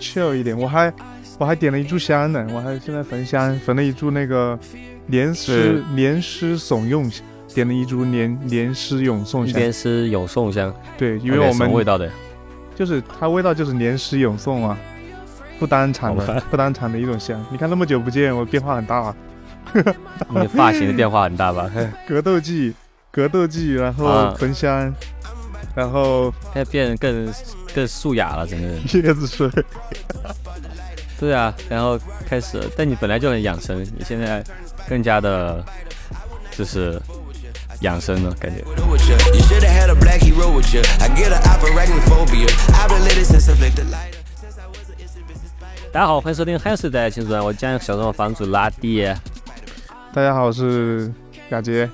，chill 一点，我还我还点了一炷香呢，我还现在焚香，焚了一炷那个莲师莲师怂用，点了一炷莲莲师咏颂香。莲师咏颂香，对，因为我们味道的，就是它味道就是莲师咏颂啊，不单产的不单产的一种香。你看那么久不见，我变化很大啊。你的发型的变化很大吧？格斗技，格斗技，然后焚香，然后现在变更更素雅了，整个人。椰子水。对啊，然后开始，但你本来就很养生，你现在更加的，就是养生了，感觉。大家好，欢迎收听《汉斯的青春》，我将小众房主拉弟。大家好，我是雅杰。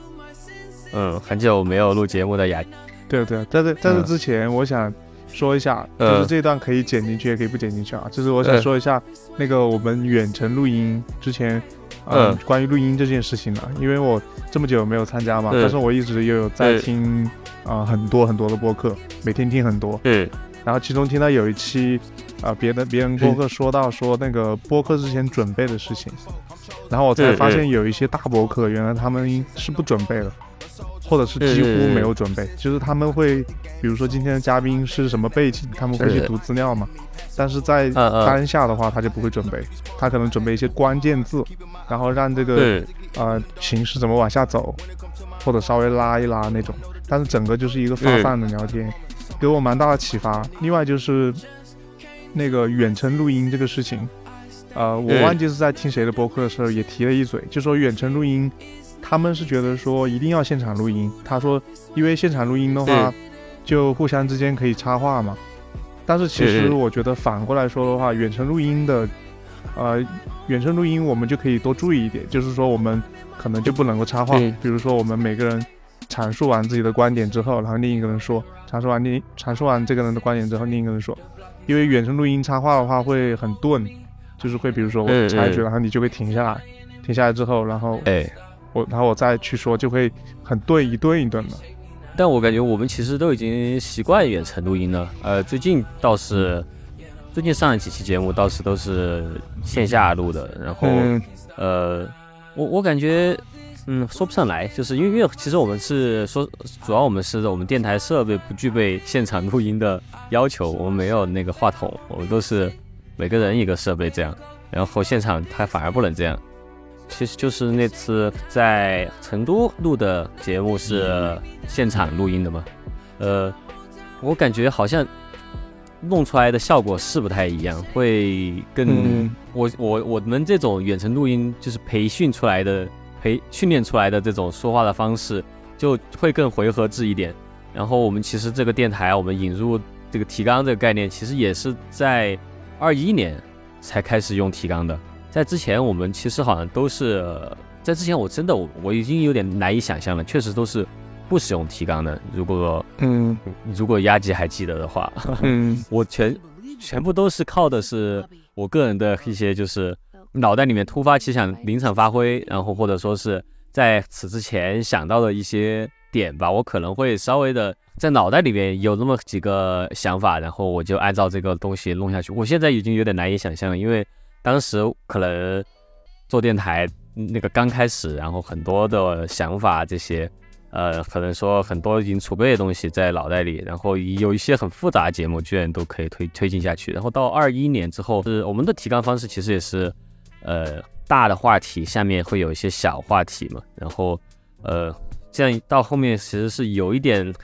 嗯，很久没有录节目的雅。对对，在这在这之前，我想说一下，就是这段可以剪进去，也可以不剪进去啊。就是我想说一下那个我们远程录音之前，嗯，关于录音这件事情了。因为我这么久没有参加嘛，但是我一直又有在听啊很多很多的播客，每天听很多。嗯。然后其中听到有一期啊别的别人播客说到说那个播客之前准备的事情。然后我才发现有一些大播客，原来他们是不准备的，或者是几乎没有准备。就是他们会，比如说今天的嘉宾是什么背景，他们会去读资料嘛。但是在当下的话，他就不会准备，他可能准备一些关键字，然后让这个呃形式怎么往下走，或者稍微拉一拉那种。但是整个就是一个发散的聊天，给我蛮大的启发。另外就是那个远程录音这个事情。呃，我忘记是在听谁的播客的时候也提了一嘴，就说远程录音，他们是觉得说一定要现场录音。他说，因为现场录音的话，就互相之间可以插话嘛。但是其实我觉得反过来说的话，远程录音的，呃，远程录音我们就可以多注意一点，就是说我们可能就不能够插话。比如说我们每个人阐述完自己的观点之后，然后另一个人说，阐述完另阐述完这个人的观点之后，另一个人说，因为远程录音插话的话会很钝。就是会，比如说我插一句，然后你就会停下来，停下来之后，然后哎，我然后我再去说，就会很对一顿一顿的。但我感觉我们其实都已经习惯远程录音了。呃，最近倒是，最近上几期节目倒是都是线下录的。然后呃，我我感觉嗯说不上来，就是因为因为其实我们是说，主要我们是我们电台设备不具备现场录音的要求，我们没有那个话筒，我们都是。每个人一个设备这样，然后现场他反而不能这样。其实就是那次在成都录的节目是现场录音的嘛，呃，我感觉好像弄出来的效果是不太一样，会更我我我们这种远程录音就是培训出来的，培训练出来的这种说话的方式就会更回合制一点。然后我们其实这个电台我们引入这个提纲这个概念，其实也是在。二一年才开始用提纲的，在之前我们其实好像都是在之前，我真的我我已经有点难以想象了，确实都是不使用提纲的。如果嗯，如果压吉还记得的话，嗯，我全全部都是靠的是我个人的一些就是脑袋里面突发奇想、临场发挥，然后或者说是在此之前想到的一些点吧，我可能会稍微的。在脑袋里面有那么几个想法，然后我就按照这个东西弄下去。我现在已经有点难以想象了，因为当时可能做电台那个刚开始，然后很多的想法这些，呃，可能说很多已经储备的东西在脑袋里，然后有一些很复杂的节目居然都可以推推进下去。然后到二一年之后，是我们的提纲方式其实也是，呃，大的话题下面会有一些小话题嘛，然后呃，这样到后面其实是有一点。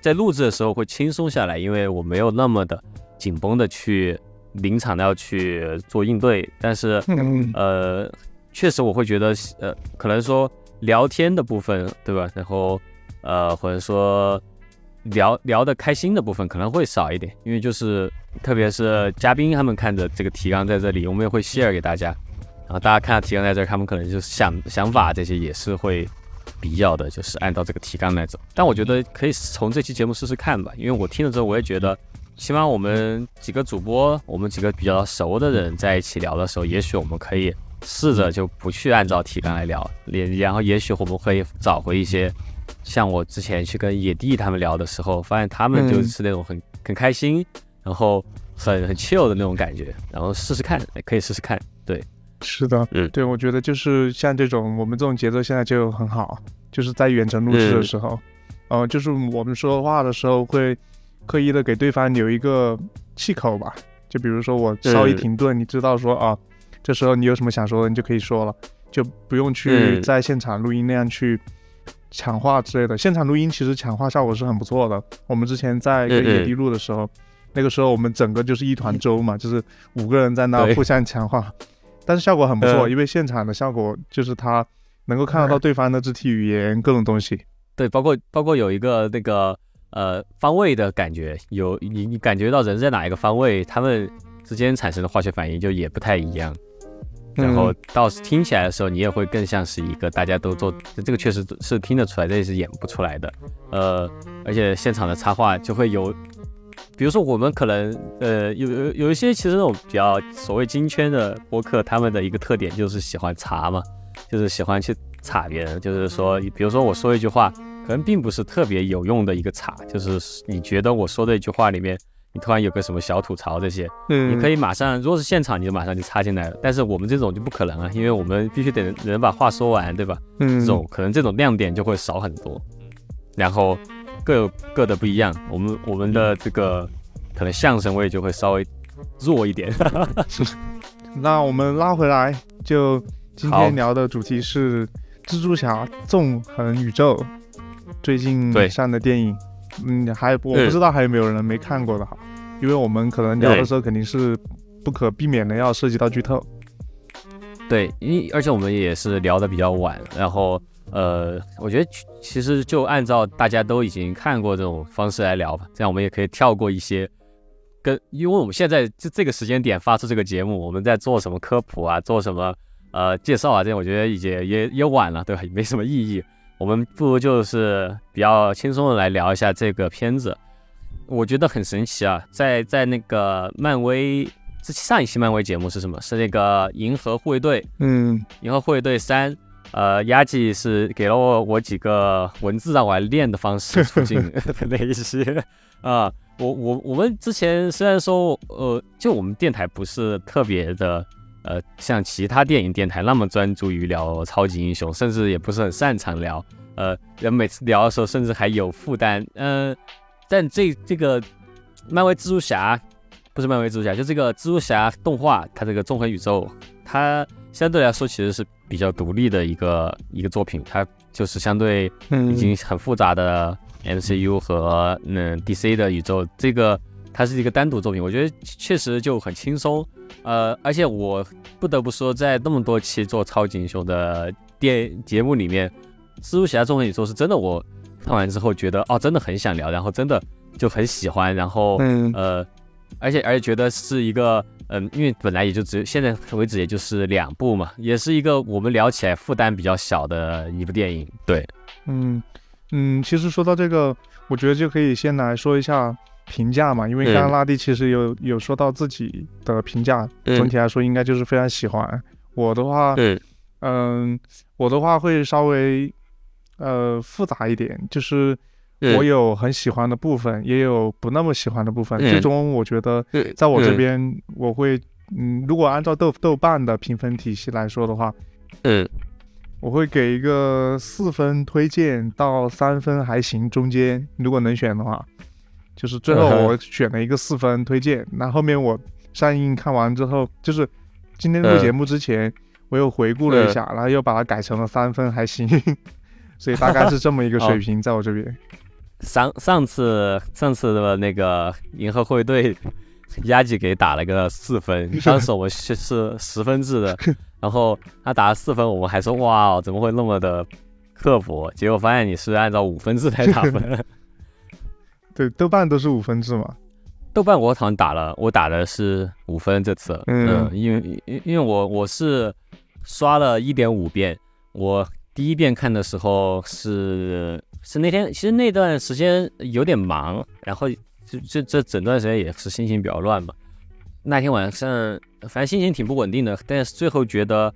在录制的时候会轻松下来，因为我没有那么的紧绷的去临场的要去做应对。但是，呃，确实我会觉得，呃，可能说聊天的部分，对吧？然后，呃，或者说聊聊的开心的部分可能会少一点，因为就是特别是嘉宾他们看着这个提纲在这里，我们也会 share 给大家，然后大家看到提纲在这儿，他们可能就是想想法这些也是会。必要的就是按照这个提纲来走，但我觉得可以从这期节目试试看吧，因为我听了之后，我也觉得，起码我们几个主播，我们几个比较熟的人在一起聊的时候，也许我们可以试着就不去按照提纲来聊，也然后也许我们可以找回一些，像我之前去跟野地他们聊的时候，发现他们就是那种很很开心，然后很很 chill 的那种感觉，然后试试看，可以试试看。对，是的，嗯，对，我觉得就是像这种我们这种节奏现在就很好，就是在远程录制的时候，呃，就是我们说话的时候会刻意的给对方留一个气口吧，就比如说我稍一停顿，你知道说啊，这时候你有什么想说的，你就可以说了，就不用去在现场录音那样去抢话之类的。现场录音其实抢话效果是很不错的，我们之前在跟野地录的时候。那个时候我们整个就是一团粥嘛，就是五个人在那互相抢话，但是效果很不错，因为现场的效果就是他能够看得到对方的肢体语言各种东西。对，包括包括有一个那个呃方位的感觉，有你你感觉到人在哪一个方位，他们之间产生的化学反应就也不太一样。然后到听起来的时候，你也会更像是一个大家都做，这个确实是听得出来，这也是演不出来的。呃，而且现场的插画就会有。比如说，我们可能呃有有有一些其实那种比较所谓金圈的播客，他们的一个特点就是喜欢查嘛，就是喜欢去查别人。就是说，比如说我说一句话，可能并不是特别有用的一个查，就是你觉得我说的一句话里面，你突然有个什么小吐槽这些，嗯，你可以马上，如果是现场，你就马上就插进来了。但是我们这种就不可能啊，因为我们必须得能把话说完，对吧？嗯，这种可能这种亮点就会少很多，然后。各有各的不一样，我们我们的这个可能相声味就会稍微弱一点。那我们拉回来，就今天聊的主题是《蜘蛛侠：纵横宇宙》最近上的电影。嗯，还我不知道还有没有人没看过的哈，因为我们可能聊的时候肯定是不可避免的要涉及到剧透。对，因而且我们也是聊的比较晚，然后。呃，我觉得其实就按照大家都已经看过这种方式来聊吧，这样我们也可以跳过一些跟，因为我们现在就这个时间点发出这个节目，我们在做什么科普啊，做什么呃介绍啊，这样我觉得也也也晚了，对吧？也没什么意义。我们不如就是比较轻松的来聊一下这个片子。我觉得很神奇啊，在在那个漫威这上一期漫威节目是什么？是那个银河护卫队，嗯，银河护卫队三。呃，压记是给了我我几个文字让我来练的方式，促进那一些啊。我我我们之前虽然说呃，就我们电台不是特别的呃，像其他电影电台那么专注于聊超级英雄，甚至也不是很擅长聊。呃，人每次聊的时候，甚至还有负担。嗯，但这这个漫威蜘蛛侠不是漫威蜘蛛侠，就这个蜘蛛侠动画，它这个纵横宇宙，它相对来说其实是。比较独立的一个一个作品，它就是相对已经很复杂的 MCU 和嗯 DC 的宇宙，这个它是一个单独作品，我觉得确实就很轻松。呃，而且我不得不说，在那么多期做超级英雄的电节目里面，蜘蛛侠纵横宇宙是真的，我看完之后觉得哦，真的很想聊，然后真的就很喜欢，然后呃，而且而且觉得是一个。嗯，因为本来也就只现在为止也就是两部嘛，也是一个我们聊起来负担比较小的一部电影。对，嗯嗯，其实说到这个，我觉得就可以先来说一下评价嘛，因为刚刚拉蒂其实有有说到自己的评价，总体来说应该就是非常喜欢。我的话，嗯，我的话会稍微呃复杂一点，就是。我有很喜欢的部分，也有不那么喜欢的部分。最终，我觉得在我这边，我会，嗯，如果按照豆豆瓣的评分体系来说的话，嗯，我会给一个四分推荐到三分还行中间。如果能选的话，就是最后我选了一个四分推荐。那后面我上映看完之后，就是今天录节目之前，我又回顾了一下，然后又把它改成了三分还行。所以大概是这么一个水平，在我这边。上上次上次的那个银河护卫队，压级给打了个四分，当时我们是是十分制的，然后他打了四分，我们还说哇，怎么会那么的刻薄？结果发现你是按照五分制来打分。对，豆瓣都是五分制嘛。豆瓣我好像打了，我打的是五分这次，嗯，因为因因为我我是刷了一点五遍，我第一遍看的时候是。是那天，其实那段时间有点忙，然后这这这整段时间也是心情比较乱嘛。那天晚上，反正心情挺不稳定的，但是最后觉得，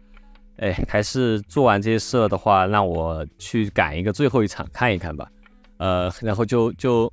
哎，还是做完这些事的话，让我去赶一个最后一场看一看吧。呃，然后就就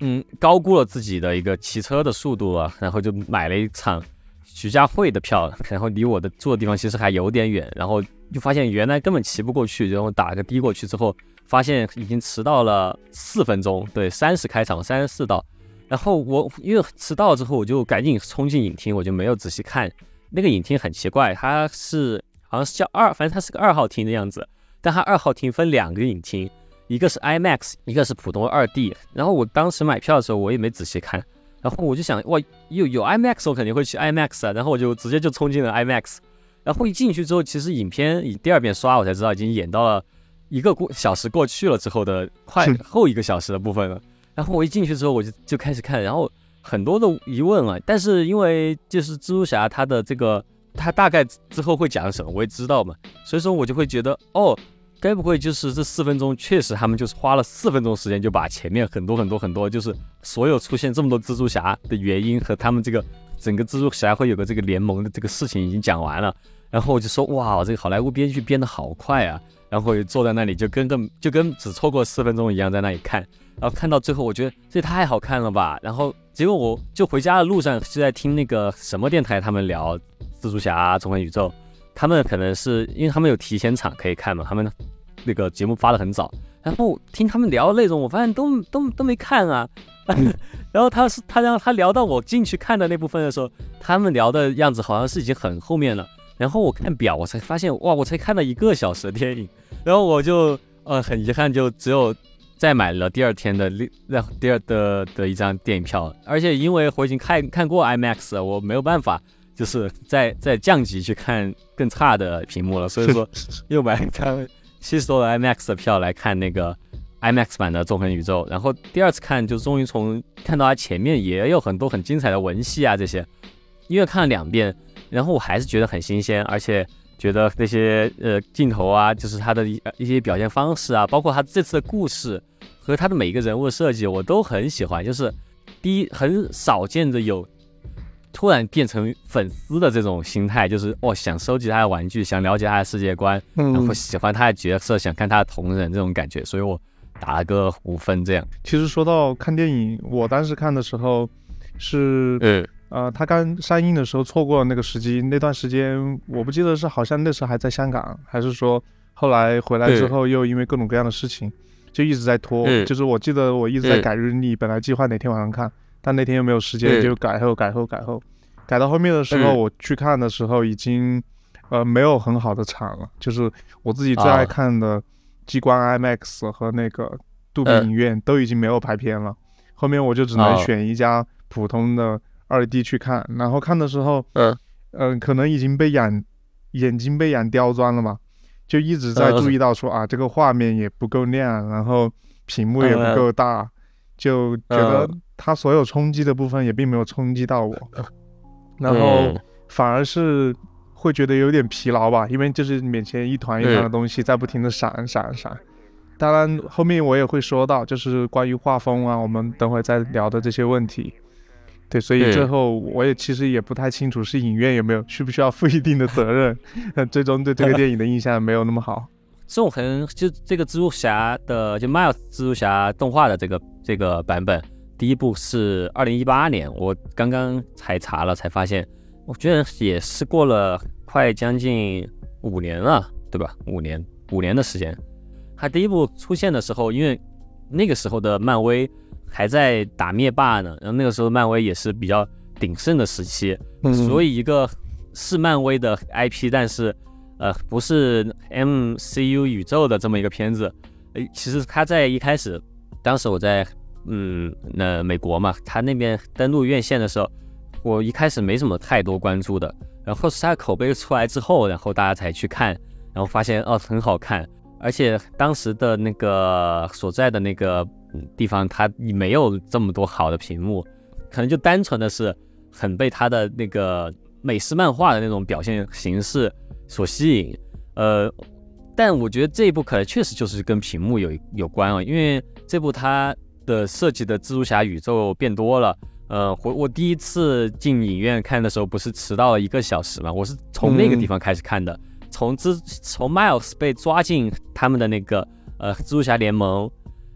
嗯高估了自己的一个骑车的速度啊，然后就买了一场徐家汇的票，然后离我的住的地方其实还有点远，然后就发现原来根本骑不过去，然后打个的过去之后，发现已经迟到了四分钟，对，三十开场，三十四到，然后我因为迟到之后，我就赶紧冲进影厅，我就没有仔细看那个影厅很奇怪，它是好像是叫二，反正它是个二号厅的样子，但它二号厅分两个影厅。一个是 IMAX，一个是普通二 D。然后我当时买票的时候，我也没仔细看。然后我就想，哇，有有 IMAX，我肯定会去 IMAX 啊。然后我就直接就冲进了 IMAX。然后一进去之后，其实影片以第二遍刷，我才知道已经演到了一个过小时过去了之后的快后一个小时的部分了。然后我一进去之后，我就就开始看，然后很多的疑问啊。但是因为就是蜘蛛侠他的这个，他大概之后会讲什么，我也知道嘛，所以说我就会觉得，哦。该不会就是这四分钟，确实他们就是花了四分钟时间就把前面很多很多很多，就是所有出现这么多蜘蛛侠的原因和他们这个整个蜘蛛侠会有个这个联盟的这个事情已经讲完了。然后我就说哇，这个好莱坞编剧编得好快啊！然后坐在那里就跟个就跟只错过四分钟一样在那里看。然后看到最后，我觉得这也太好看了吧！然后结果我就回家的路上就在听那个什么电台，他们聊蜘蛛侠重返宇宙。他们可能是因为他们有提前场可以看嘛，他们那个节目发的很早，然后听他们聊的内容，我发现都都都没看啊。然后他是他让他聊到我进去看的那部分的时候，他们聊的样子好像是已经很后面了。然后我看表，我才发现哇，我才看了一个小时的电影。然后我就呃很遗憾，就只有再买了第二天的另第二的的一张电影票，而且因为我已经看看过 IMAX 了，我没有办法。就是在在降级去看更差的屏幕了，所以说 又买一张七十多的 IMAX 的票来看那个 IMAX 版的《纵横宇宙》，然后第二次看就终于从看到它前面也有很多很精彩的文戏啊这些，因为看了两遍，然后我还是觉得很新鲜，而且觉得那些呃镜头啊，就是他的一一些表现方式啊，包括他这次的故事和他的每一个人物设计，我都很喜欢。就是第一，很少见的有。突然变成粉丝的这种心态，就是哦，想收集他的玩具，想了解他的世界观，然后喜欢他的角色，想看他的同人这种感觉，所以我打了个五分这样。其实说到看电影，我当时看的时候是，嗯，呃，他刚上映的时候错过了那个时机，那段时间我不记得是好像那时候还在香港，还是说后来回来之后又因为各种各样的事情就一直在拖，就是我记得我一直在改日历，本来计划哪天晚上看。但那天又没有时间，就改后改后改后，改到后面的时候，我去看的时候已经，呃，没有很好的场了。就是我自己最爱看的激光 IMAX 和那个杜比影院都已经没有排片了。后面我就只能选一家普通的二 D 去看。然后看的时候，嗯。嗯，可能已经被养眼睛被养刁钻了嘛，就一直在注意到说啊，这个画面也不够亮，然后屏幕也不够大。就觉得他所有冲击的部分也并没有冲击到我，然后反而是会觉得有点疲劳吧，因为就是面前一团一团的东西在不停的闪闪闪。当然后面我也会说到，就是关于画风啊，我们等会再聊的这些问题。对，所以最后我也其实也不太清楚是影院有没有需不需要负一定的责任，最终对这个电影的印象没有那么好。纵横就这个蜘蛛侠的，就 Miles 蜘蛛侠动画的这个这个版本，第一部是二零一八年，我刚刚才查了，才发现，我觉得也是过了快将近五年了，对吧？五年五年的时间，它第一部出现的时候，因为那个时候的漫威还在打灭霸呢，然后那个时候漫威也是比较鼎盛的时期，所以一个是漫威的 IP，但是。呃，不是 MCU 宇宙的这么一个片子，诶，其实他在一开始，当时我在嗯那美国嘛，他那边登陆院线的时候，我一开始没什么太多关注的，然后是他口碑出来之后，然后大家才去看，然后发现哦很好看，而且当时的那个所在的那个地方，它没有这么多好的屏幕，可能就单纯的是很被他的那个美式漫画的那种表现形式。所吸引，呃，但我觉得这一部可能确实就是跟屏幕有有关啊，因为这部它的设计的蜘蛛侠宇宙变多了。呃，我我第一次进影院看的时候不是迟到了一个小时嘛，我是从那个地方开始看的，从蜘从 Miles 被抓进他们的那个呃蜘蛛侠联盟，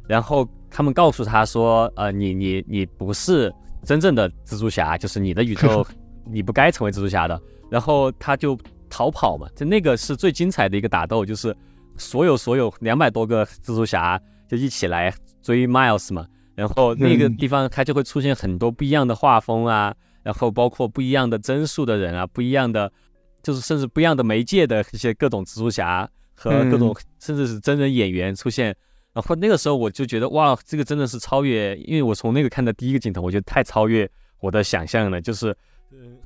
然后他们告诉他说，呃，你你你不是真正的蜘蛛侠，就是你的宇宙 你不该成为蜘蛛侠的。然后他就逃跑嘛，就那个是最精彩的一个打斗，就是所有所有两百多个蜘蛛侠就一起来追 Miles 嘛。然后那个地方它就会出现很多不一样的画风啊，然后包括不一样的帧数的人啊，不一样的就是甚至不一样的媒介的一些各种蜘蛛侠和各种甚至是真人演员出现。然后那个时候我就觉得哇，这个真的是超越，因为我从那个看的第一个镜头，我觉得太超越我的想象了，就是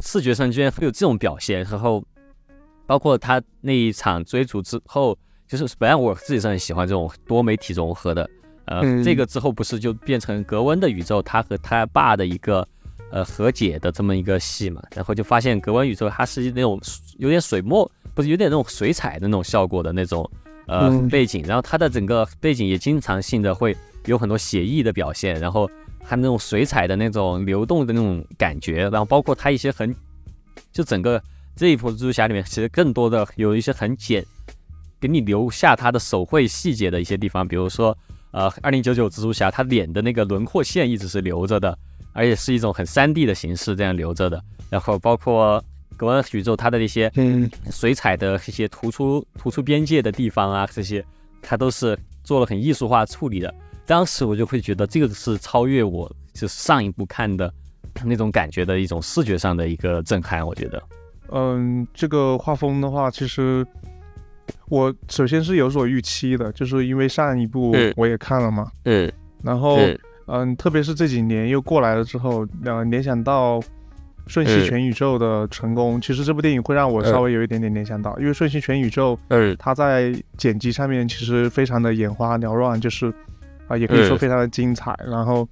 视觉上居然会有这种表现。然后包括他那一场追逐之后，就是本来我自己是很喜欢这种多媒体融合的。呃，这个之后不是就变成格温的宇宙，他和他爸的一个呃和解的这么一个戏嘛？然后就发现格温宇宙它是那种有点水墨，不是有点那种水彩的那种效果的那种呃背景，然后它的整个背景也经常性的会有很多写意的表现，然后它那种水彩的那种流动的那种感觉，然后包括它一些很就整个这一部蜘蛛侠里面，其实更多的有一些很简给你留下它的手绘细节的一些地方，比如说。呃，二零九九蜘蛛侠他脸的那个轮廓线一直是留着的，而且是一种很三 D 的形式这样留着的。然后包括格温宇宙它的那些水彩的一些突出突出边界的地方啊，这些他都是做了很艺术化处理的。当时我就会觉得这个是超越我就是上一部看的那种感觉的一种视觉上的一个震撼。我觉得，嗯，这个画风的话，其实。我首先是有所预期的，就是因为上一部我也看了嘛，嗯，然后嗯，特别是这几年又过来了之后，呃，联想到《瞬息全宇宙》的成功，其实这部电影会让我稍微有一点点联想到，因为《瞬息全宇宙》嗯，它在剪辑上面其实非常的眼花缭乱，就是啊，也可以说非常的精彩，然后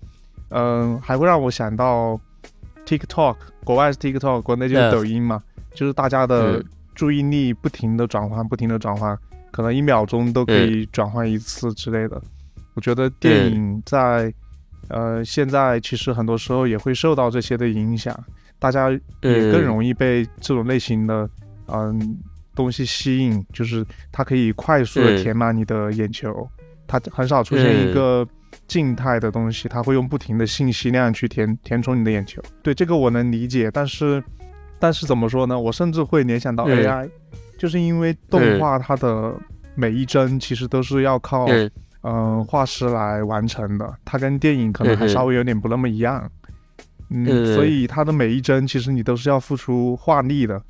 嗯，还会让我想到 TikTok，国外是 TikTok，国内就是抖音嘛，就是大家的。注意力不停的转换，不停的转换，可能一秒钟都可以转换一次之类的。我觉得电影在呃现在其实很多时候也会受到这些的影响，大家也更容易被这种类型的嗯东西吸引，就是它可以快速的填满你的眼球，它很少出现一个静态的东西，它会用不停的信息量去填填充你的眼球。对这个我能理解，但是。但是怎么说呢？我甚至会联想到 AI，就是因为动画它的每一帧其实都是要靠嗯画师来完成的，它跟电影可能还稍微有点不那么一样，嗯，所以它的每一帧其实你都是要付出画力的，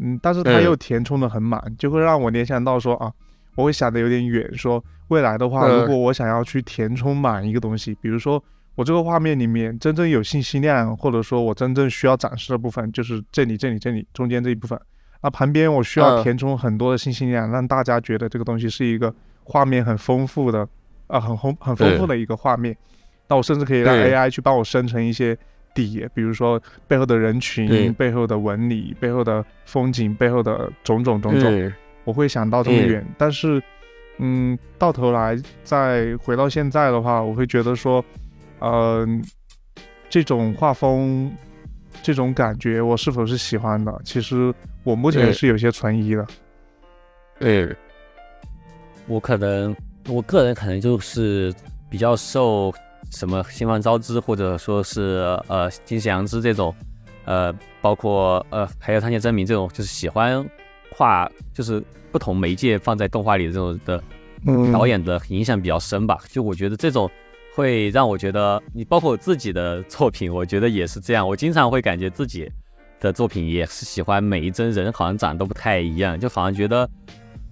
嗯，但是它又填充的很满，就会让我联想到说啊，我会想的有点远，说未来的话，如果我想要去填充满一个东西，比如说。我这个画面里面真正有信息量，或者说我真正需要展示的部分，就是这里、这里、这里中间这一部分。那旁边我需要填充很多的信息量，让大家觉得这个东西是一个画面很丰富的，啊，很丰很丰富的一个画面。那我甚至可以让 AI 去帮我生成一些底，比如说背后的人群、背后的纹理、背后的风景、背后的种种种种。我会想到这么远，但是，嗯，到头来再回到现在的话，我会觉得说。嗯，这种画风，这种感觉，我是否是喜欢的？其实我目前是有些存疑的。对，我可能，我个人可能就是比较受什么《新房招之》或者说是呃《金喜阳之》这种，呃，包括呃还有《汤浅真明》这种，就是喜欢画，就是不同媒介放在动画里的这种的导演的影响比较深吧。就我觉得这种。会让我觉得，你包括我自己的作品，我觉得也是这样。我经常会感觉自己的作品也是喜欢每一帧人好像长得都不太一样，就好像觉得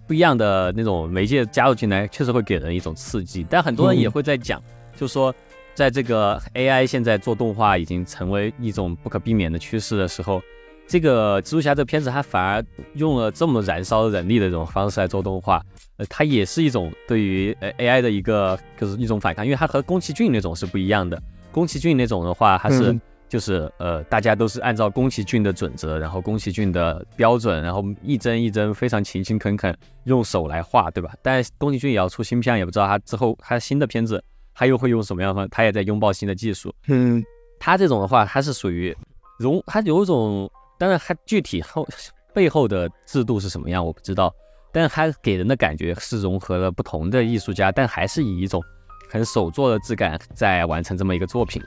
不一样的那种媒介加入进来，确实会给人一种刺激。但很多人也会在讲，就说在这个 AI 现在做动画已经成为一种不可避免的趋势的时候。这个蜘蛛侠这个片子，它反而用了这么燃烧人力的这种方式来做动画，呃，它也是一种对于呃 AI 的一个就是一种反抗，因为它和宫崎骏那种是不一样的。宫崎骏那种的话，它是就是呃大家都是按照宫崎骏的准则，然后宫崎骏的标准，然后一帧一帧非常勤勤恳恳用手来画，对吧？但宫崎骏也要出新片，也不知道他之后他新的片子他又会用什么样的，他也在拥抱新的技术。嗯，他这种的话，他是属于融，他有一种。当然，它具体后背后的制度是什么样，我不知道。但是它给人的感觉是融合了不同的艺术家，但还是以一种很手作的质感在完成这么一个作品。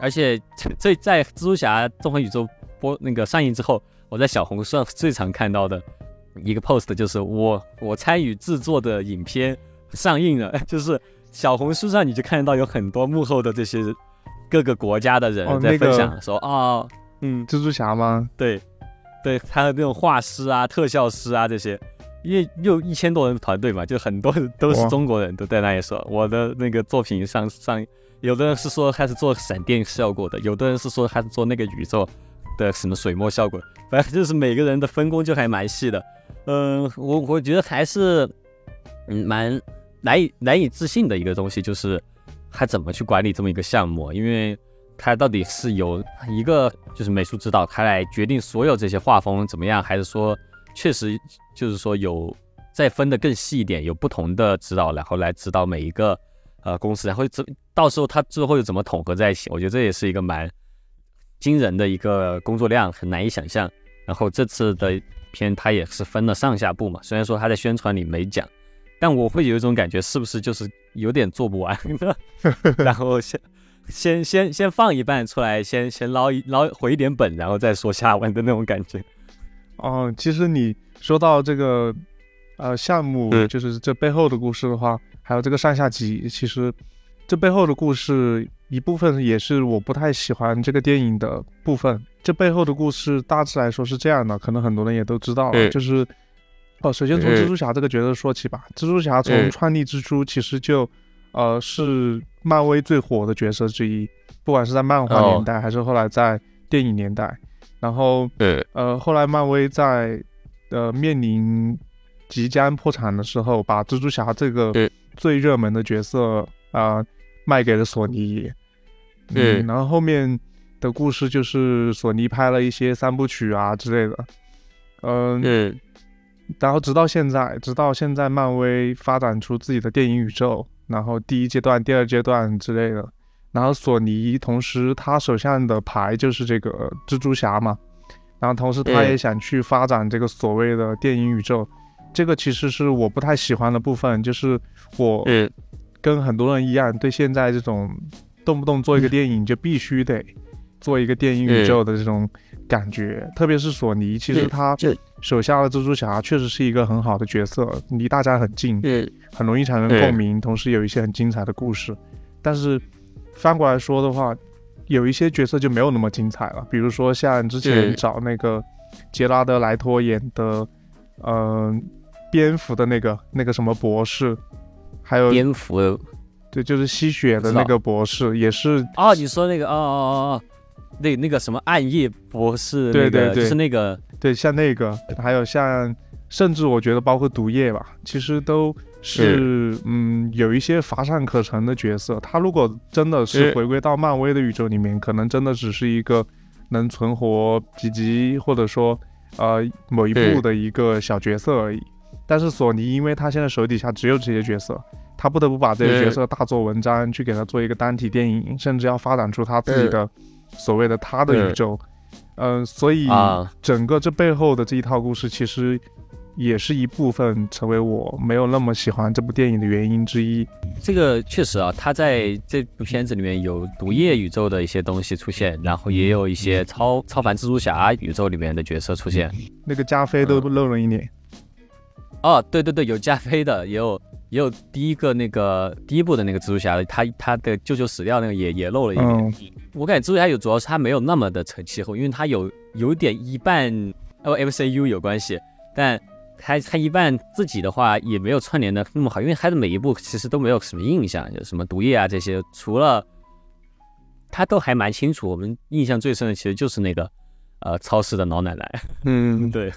而且这在蜘蛛侠纵横宇宙播那个上映之后，我在小红书上最常看到的一个 post 就是我我参与制作的影片上映了，就是小红书上你就看得到有很多幕后的这些各个国家的人在分享说啊，嗯，蜘蛛侠吗？对，对，还有那种画师啊、特效师啊这些，因为又一千多人团队嘛，就很多都是中国人都在那里说我的那个作品上上。有的人是说他是做闪电效果的，有的人是说他是做那个宇宙的什么水墨效果，反正就是每个人的分工就还蛮细的。嗯，我我觉得还是嗯蛮难以难以置信的一个东西，就是他怎么去管理这么一个项目，因为他到底是有一个就是美术指导他来决定所有这些画风怎么样，还是说确实就是说有再分的更细一点，有不同的指导，然后来指导每一个。呃，公司然后这到时候他最后又怎么统合在一起？我觉得这也是一个蛮惊人的一个工作量，很难以想象。然后这次的片他也是分了上下部嘛，虽然说他在宣传里没讲，但我会有一种感觉，是不是就是有点做不完？然后先先先先放一半出来，先先捞一捞回一点本，然后再说下文的那种感觉。哦，其实你说到这个呃项目，就是这背后的故事的话。还有这个上下集，其实这背后的故事一部分也是我不太喜欢这个电影的部分。这背后的故事大致来说是这样的，可能很多人也都知道了，就是哦，首先从蜘蛛侠这个角色说起吧。蜘蛛侠从创立之初其实就呃是漫威最火的角色之一，不管是在漫画年代还是后来在电影年代。然后对呃后来漫威在呃面临即将破产的时候，把蜘蛛侠这个最热门的角色啊，卖给了索尼。嗯，然后后面的故事就是索尼拍了一些三部曲啊之类的。嗯，然后直到现在，直到现在，漫威发展出自己的电影宇宙，然后第一阶段、第二阶段之类的。然后索尼同时他手上的牌就是这个蜘蛛侠嘛，然后同时他也想去发展这个所谓的电影宇宙。这个其实是我不太喜欢的部分，就是我跟很多人一样，对现在这种动不动做一个 电影就必须得做一个电影宇宙的这种感觉，特别是索尼，其实他手下的蜘蛛侠确实是一个很好的角色，离大家很近，很容易产生共鸣，同时有一些很精彩的故事。但是翻过来说的话，有一些角色就没有那么精彩了，比如说像之前找那个杰拉德莱托演的，嗯。蝙蝠的那个那个什么博士，还有蝙蝠，对，就是吸血的那个博士，也是哦。你说那个哦哦哦哦，那那个什么暗夜博士，对对对，是那个对，像那个，还有像，甚至我觉得包括毒液吧，其实都是嗯有一些乏善可陈的角色。他如果真的是回归到漫威的宇宙里面，可能真的只是一个能存活几集或者说呃某一部的一个小角色而已。但是索尼，因为他现在手底下只有这些角色，他不得不把这些角色大做文章，去给他做一个单体电影，甚至要发展出他自己的所谓的他的宇宙。嗯，所以整个这背后的这一套故事，其实也是一部分成为我没有那么喜欢这部电影的原因之一。这个确实啊，他在这部片子里面有毒液宇宙的一些东西出现，然后也有一些超超凡蜘蛛侠宇宙里面的角色出现。那个加菲都露了一脸。哦，对对对，有加菲的，也有也有第一个那个第一部的那个蜘蛛侠的，他他的舅舅死掉那个也也漏了一点。我感觉蜘蛛侠有，主要是他没有那么的成气候，因为他有有点一半哦 MCU 有关系，但他他一半自己的话也没有串联的那么好，因为他的每一部其实都没有什么印象，有什么毒液啊这些，除了他都还蛮清楚。我们印象最深的其实就是那个呃超市的老奶奶。嗯，对。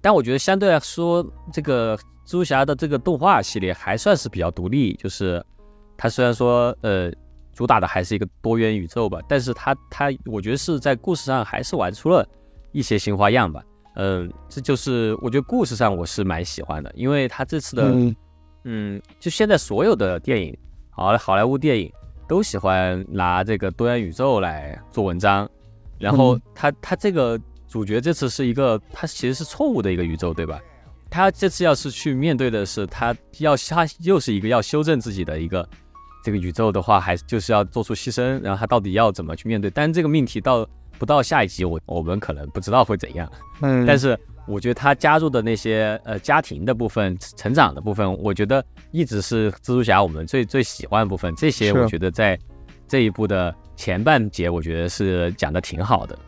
但我觉得相对来说，这个蜘蛛侠的这个动画系列还算是比较独立。就是它虽然说，呃，主打的还是一个多元宇宙吧，但是它它，我觉得是在故事上还是玩出了一些新花样吧。嗯，这就是我觉得故事上我是蛮喜欢的，因为它这次的，嗯，就现在所有的电影，好好莱坞电影都喜欢拿这个多元宇宙来做文章，然后它它这个。主角这次是一个，它其实是错误的一个宇宙，对吧？他这次要是去面对的是他要他又是一个要修正自己的一个这个宇宙的话，还就是要做出牺牲，然后他到底要怎么去面对？但这个命题到不到下一集，我我们可能不知道会怎样。嗯，但是我觉得他加入的那些呃家庭的部分、成长的部分，我觉得一直是蜘蛛侠我们最最喜欢的部分。这些我觉得在这一部的前半节，我觉得是讲的挺好的。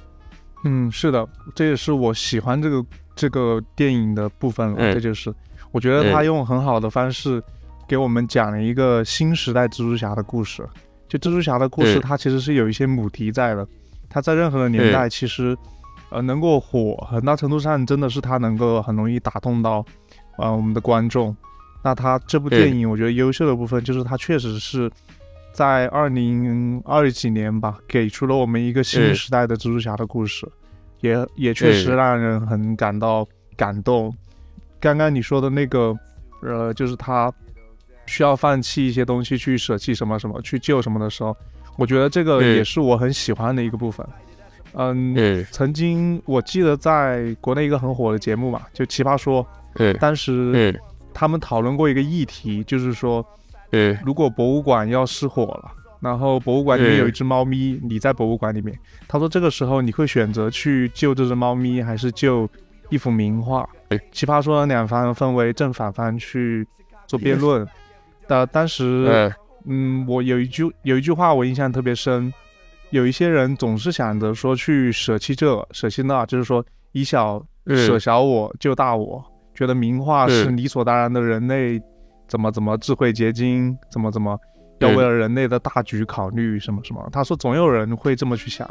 嗯，是的，这也是我喜欢这个这个电影的部分了。这就是我觉得他用很好的方式给我们讲了一个新时代蜘蛛侠的故事。就蜘蛛侠的故事，它其实是有一些母题在的。它在任何的年代，其实呃能够火，很大程度上真的是它能够很容易打动到啊我们的观众。那他这部电影，我觉得优秀的部分就是他确实是。在二零二几年吧，给出了我们一个新时代的蜘蛛侠的故事，也也确实让人很感到感动。刚刚你说的那个，呃，就是他需要放弃一些东西去舍弃什么什么去救什么的时候，我觉得这个也是我很喜欢的一个部分。嗯，曾经我记得在国内一个很火的节目嘛，就《奇葩说》，当时他们讨论过一个议题，就是说。嗯，如果博物馆要失火了，然后博物馆里面有一只猫咪，你在博物馆里面，他说这个时候你会选择去救这只猫咪，还是救一幅名画？奇葩说两方分为正反方去做辩论。的当时，嗯，我有一句有一句话我印象特别深，有一些人总是想着说去舍弃这舍弃那，就是说以小舍小我救大我，觉得名画是理所当然的人类。怎么怎么智慧结晶？怎么怎么要为了人类的大局考虑？什么什么？他说总有人会这么去想。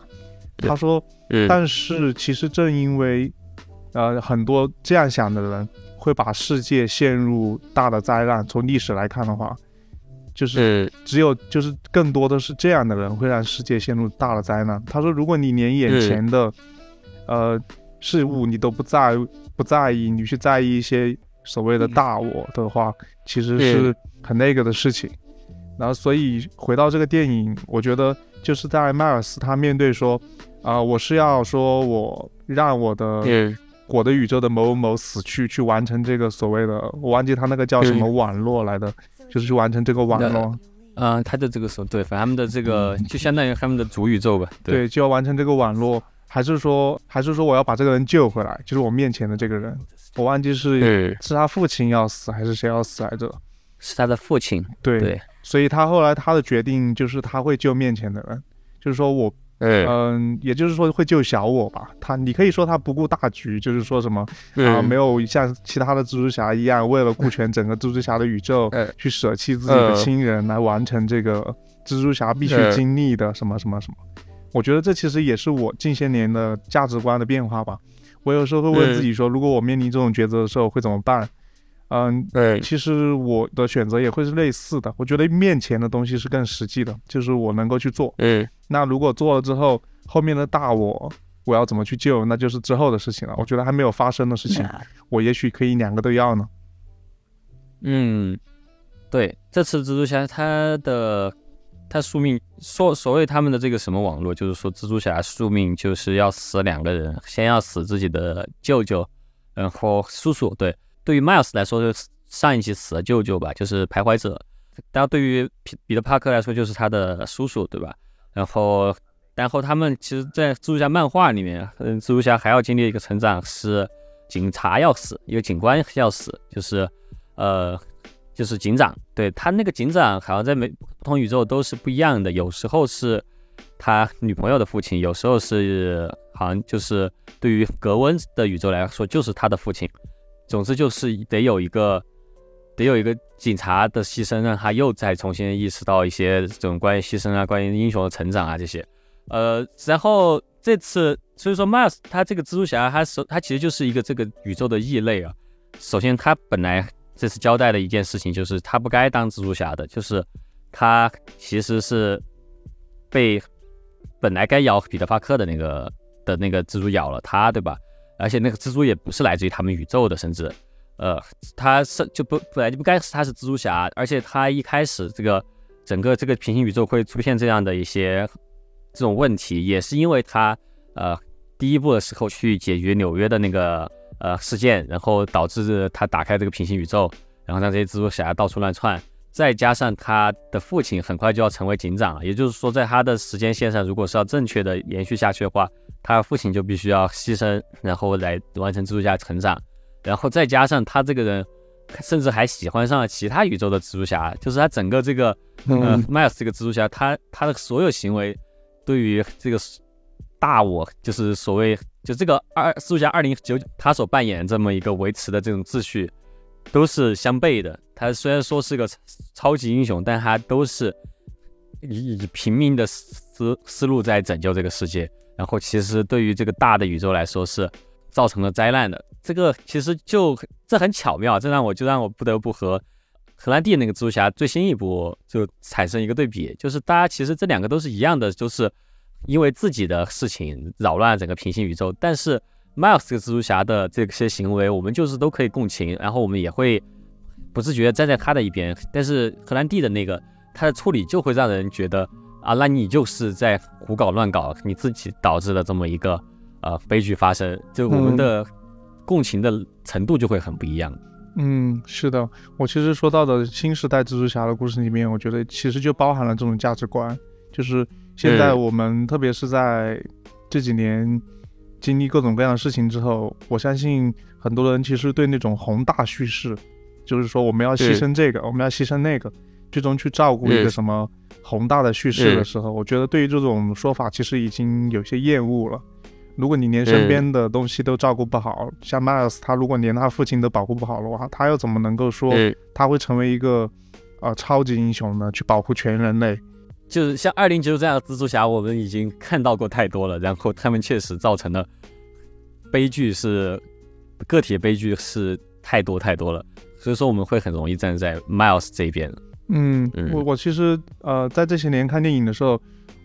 他说，但是其实正因为，呃，很多这样想的人会把世界陷入大的灾难。从历史来看的话，就是只有就是更多的是这样的人会让世界陷入大的灾难。他说，如果你连眼前的呃事物你都不在不在意，你去在意一些。所谓的大我的话，其实是很那个的事情。然后，所以回到这个电影，我觉得就是在迈尔斯他面对说，啊，我是要说我让我的我的宇宙的某某死去，去完成这个所谓的我忘记他那个叫什么网络来的，就是去完成这个网络。嗯，他的这个时候对，反正他们的这个就相当于他们的主宇宙吧。对，就要完成这个网络，还是说还是说我要把这个人救回来，就是我面前的这个人。我忘记是是他父亲要死还是谁要死来着？是他的父亲。对对，所以他后来他的决定就是他会救面前的人，就是说我，嗯，也就是说会救小我吧。他你可以说他不顾大局，就是说什么啊，没有像其他的蜘蛛侠一样，为了顾全整个蜘蛛侠的宇宙，去舍弃自己的亲人来完成这个蜘蛛侠必须经历的什么什么什么。我觉得这其实也是我近些年的价值观的变化吧。我有时候会问自己说，如果我面临这种抉择的时候会怎么办？嗯，对，其实我的选择也会是类似的。我觉得面前的东西是更实际的，就是我能够去做。嗯，那如果做了之后，后面的大我我要怎么去救，那就是之后的事情了。我觉得还没有发生的事情，我也许可以两个都要呢。嗯，对，这次蜘蛛侠他的。他宿命说所谓他们的这个什么网络，就是说蜘蛛侠宿命就是要死两个人，先要死自己的舅舅，然后叔叔。对，对于 Miles 来说，就上一集死了舅舅吧，就是徘徊者。但对于彼彼得帕克来说，就是他的叔叔，对吧？然后，然后他们其实，在蜘蛛侠漫画里面，嗯，蜘蛛侠还要经历一个成长，是警察要死，一个警官要死，就是呃。就是警长，对他那个警长好像在每不同宇宙都是不一样的，有时候是他女朋友的父亲，有时候是好像就是对于格温的宇宙来说就是他的父亲。总之就是得有一个得有一个警察的牺牲，让他又再重新意识到一些这种关于牺牲啊、关于英雄的成长啊这些。呃，然后这次所以说 Miles 他这个蜘蛛侠，他是他其实就是一个这个宇宙的异类啊。首先他本来。这次交代的一件事情就是他不该当蜘蛛侠的，就是他其实是被本来该咬彼得帕克的那个的那个蜘蛛咬了他，对吧？而且那个蜘蛛也不是来自于他们宇宙的，甚至呃，他是就不本来就不该是他是蜘蛛侠，而且他一开始这个整个这个平行宇宙会出现这样的一些这种问题，也是因为他呃第一部的时候去解决纽约的那个。呃，事件，然后导致他打开这个平行宇宙，然后让这些蜘蛛侠到处乱窜。再加上他的父亲很快就要成为警长了，也就是说，在他的时间线上，如果是要正确的延续下去的话，他父亲就必须要牺牲，然后来完成蜘蛛侠成长。然后再加上他这个人，甚至还喜欢上了其他宇宙的蜘蛛侠，就是他整个这个呃迈尔斯这个蜘蛛侠，他他的所有行为对于这个大我，就是所谓就这个二蜘蛛侠二零九他所扮演这么一个维持的这种秩序，都是相悖的。他虽然说是个超级英雄，但他都是以以平民的思思路在拯救这个世界。然后其实对于这个大的宇宙来说是造成了灾难的。这个其实就这很巧妙，这让我就让我不得不和荷兰弟那个蜘蛛侠最新一部就产生一个对比，就是大家其实这两个都是一样的，就是因为自己的事情扰乱了整个平行宇宙。但是 Miles 这个蜘蛛侠的这些行为，我们就是都可以共情，然后我们也会。不自觉站在他的一边，但是荷兰弟的那个他的处理就会让人觉得啊，那你就是在胡搞乱搞，你自己导致了这么一个呃悲剧发生，就我们的共情的程度就会很不一样。嗯，是的，我其实说到的新时代蜘蛛侠的故事里面，我觉得其实就包含了这种价值观，就是现在我们特别是在这几年经历各种各样的事情之后，我相信很多人其实对那种宏大叙事。就是说，我们要牺牲这个，我们要牺牲那个，最终去照顾一个什么宏大的叙事的时候，我觉得对于这种说法，其实已经有些厌恶了。如果你连身边的东西都照顾不好，像 Miles，他如果连他父亲都保护不好的话，他又怎么能够说他会成为一个呃超级英雄呢？去保护全人类？就是像二零九这样的蜘蛛侠，我们已经看到过太多了，然后他们确实造成的悲剧是个体悲剧是太多太多了。所以说我们会很容易站在 Miles 这边。嗯，我我其实呃在这些年看电影的时候，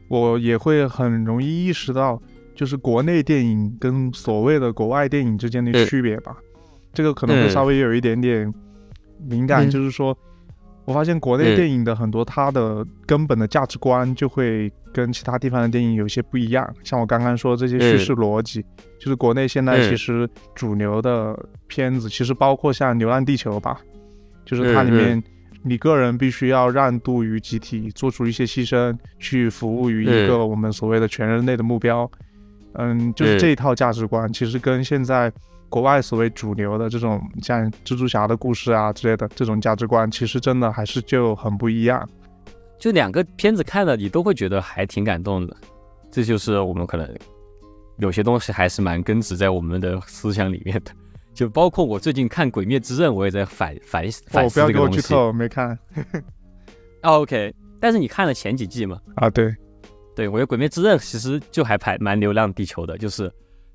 我也会很容易意识到，就是国内电影跟所谓的国外电影之间的区别吧。这个可能会稍微有一点点敏感，就是说。我发现国内电影的很多，它的根本的价值观就会跟其他地方的电影有些不一样。像我刚刚说这些叙事逻辑，就是国内现在其实主流的片子，其实包括像《流浪地球》吧，就是它里面你个人必须要让渡于集体，做出一些牺牲，去服务于一个我们所谓的全人类的目标。嗯，就是这一套价值观，其实跟现在。国外所谓主流的这种像蜘蛛侠的故事啊之类的这种价值观，其实真的还是就很不一样。就两个片子看了，你都会觉得还挺感动的。这就是我们可能有些东西还是蛮根植在我们的思想里面的。就包括我最近看《鬼灭之刃》，我也在反反反思这个东西。不要给我剧透，没看。OK，但是你看了前几季吗？啊，对，对，我觉得《鬼灭之刃》其实就还排蛮流浪地球的，就是。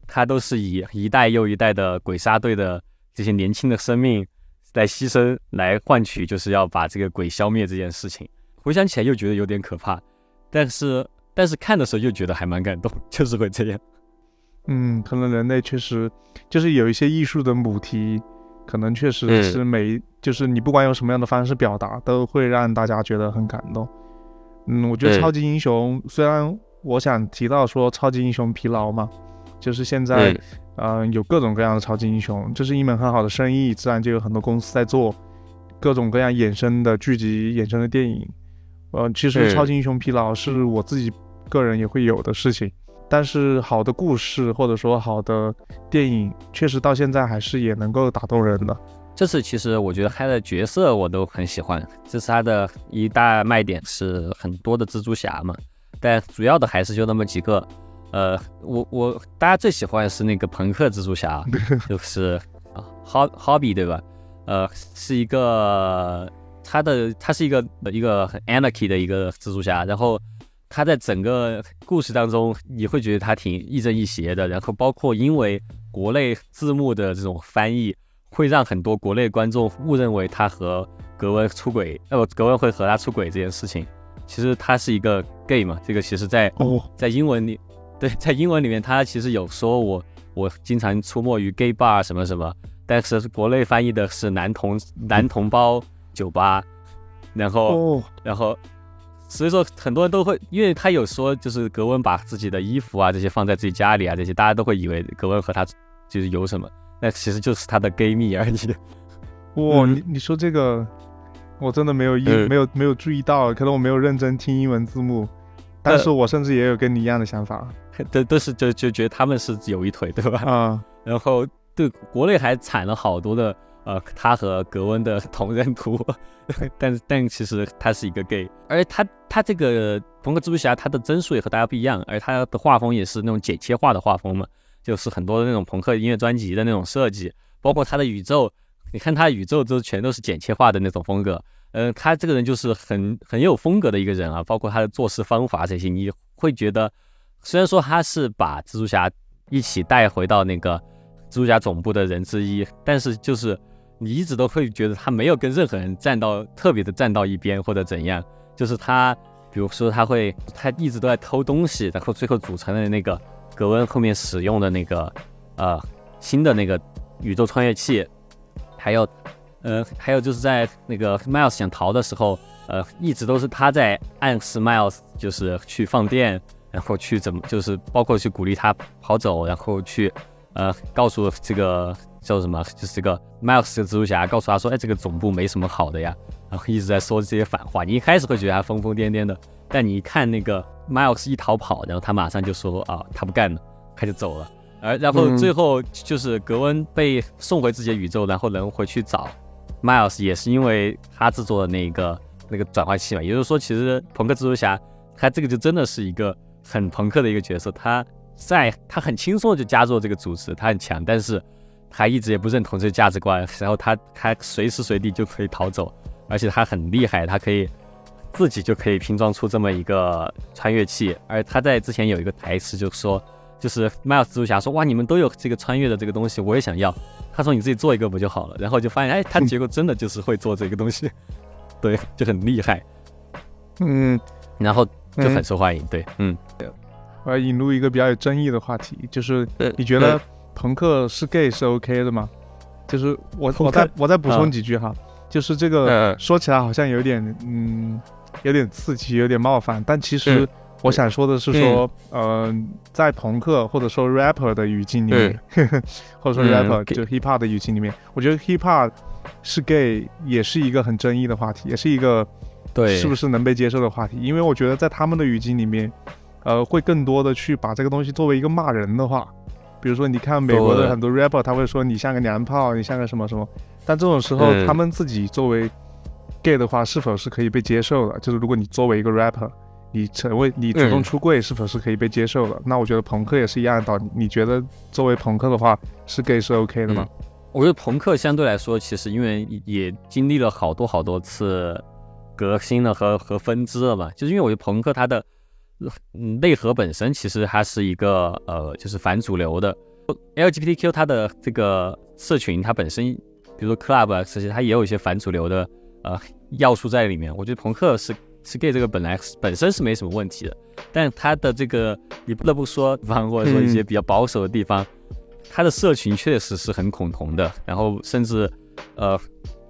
它都是以一代又一代的鬼杀队的这些年轻的生命来牺牲，来换取就是要把这个鬼消灭这件事情。回想起来又觉得有点可怕，但是但是看的时候又觉得还蛮感动，就是会这样。嗯，可能人类确实就是有一些艺术的母题，可能确实是每就是你不管用什么样的方式表达，都会让大家觉得很感动。嗯，我觉得超级英雄虽然我想提到说超级英雄疲劳嘛。就是现在，嗯，有各种各样的超级英雄，这是一门很好的生意，自然就有很多公司在做各种各样衍生的剧集、衍生的电影。呃，其实超级英雄疲劳是我自己个人也会有的事情，但是好的故事或者说好的电影，确实到现在还是也能够打动人的。这次其实我觉得他的角色我都很喜欢，这是他的一大卖点，是很多的蜘蛛侠嘛，但主要的还是就那么几个。呃，我我大家最喜欢是那个朋克蜘蛛侠，就是啊，Hob Hobby 对吧？呃，是一个他的他是一个一个很 anarchy 的一个蜘蛛侠，然后他在整个故事当中，你会觉得他挺亦正亦邪的。然后包括因为国内字幕的这种翻译，会让很多国内观众误认为他和格温出轨，呃，格温会和他出轨这件事情，其实他是一个 gay 嘛。这个其实在在英文里。对，在英文里面，他其实有说我我经常出没于 gay bar 什么什么，但是国内翻译的是男同男同胞酒吧，然后然后所以说很多人都会，因为他有说就是格温把自己的衣服啊这些放在自己家里啊这些，大家都会以为格温和他就是有什么，那其实就是他的 gay 蜜而已。哇，你你说这个，我真的没有意没有没有注意到，可能我没有认真听英文字幕。但是我甚至也有跟你一样的想法，都都是就就觉得他们是有一腿，对吧？啊，然后对国内还产了好多的呃他和格温的同人图，但但其实他是一个 gay，而他他这个朋克蜘蛛侠他的帧数也和大家不一样，而他的画风也是那种剪切画的画风嘛，就是很多的那种朋克音乐专辑的那种设计，包括他的宇宙，你看他宇宙都全都是剪切画的那种风格。嗯，他这个人就是很很有风格的一个人啊，包括他的做事方法这些，你会觉得，虽然说他是把蜘蛛侠一起带回到那个蜘蛛侠总部的人之一，但是就是你一直都会觉得他没有跟任何人站到特别的站到一边或者怎样，就是他，比如说他会他一直都在偷东西，然后最后组成了那个格温后面使用的那个呃新的那个宇宙穿越器，还有。呃，还有就是在那个 Miles 想逃的时候，呃，一直都是他在暗示 Miles，就是去放电，然后去怎么，就是包括去鼓励他跑走，然后去，呃，告诉这个叫什么，就是这个 Miles 的蜘蛛侠，告诉他说，哎，这个总部没什么好的呀，然后一直在说这些反话。你一开始会觉得他疯疯癫癫的，但你一看那个 Miles 一逃跑，然后他马上就说啊，他不干了，他就走了。而然后最后就是格温被送回自己的宇宙，然后人回去找。Miles 也是因为他制作的那个那个转换器嘛，也就是说，其实朋克蜘蛛侠他这个就真的是一个很朋克的一个角色。他在他很轻松的就加入了这个组织，他很强，但是他一直也不认同这个价值观。然后他他随时随地就可以逃走，而且他很厉害，他可以自己就可以拼装出这么一个穿越器。而他在之前有一个台词就说，就是 Miles 蜘蛛侠说：“哇，你们都有这个穿越的这个东西，我也想要。”他说：“你自己做一个不就好了？”然后就发现，哎，他结果真的就是会做这个东西，对，就很厉害。嗯，然后就很受欢迎。对，嗯。我要引入一个比较有争议的话题，就是你觉得朋克是 gay 是 OK 的吗？就是我我再我再补充几句哈，就是这个说起来好像有点嗯有点刺激，有点冒犯，但其实。我想说的是说，呃，在朋克或者说 rapper 的语境里面，或者说 rapper 就 hip hop 的语境里面，我觉得 hip hop 是 gay 也是一个很争议的话题，也是一个对。是不是能被接受的话题。因为我觉得在他们的语境里面，呃，会更多的去把这个东西作为一个骂人的话，比如说你看美国的很多 rapper，他会说你像个娘炮，你像个什么什么。但这种时候，他们自己作为 gay 的话，是否是可以被接受的？就是如果你作为一个 rapper。你成为你主动出柜是否是可以被接受的？那我觉得朋克也是一样的道理。你觉得作为朋克的话，是 gay 是 OK 的吗？我觉得朋克相对来说，其实因为也经历了好多好多次革新了和和分支了嘛。就是因为我觉得朋克它的内核本身其实它是一个呃，就是反主流的 LGBTQ 它的这个社群，它本身比如说 club 啊这些，它也有一些反主流的呃要素在里面。我觉得朋克是。是 gay 这个本来本身是没什么问题的，但他的这个你不得不说，方或者说一些比较保守的地方，他的社群确实是很恐同的。然后甚至呃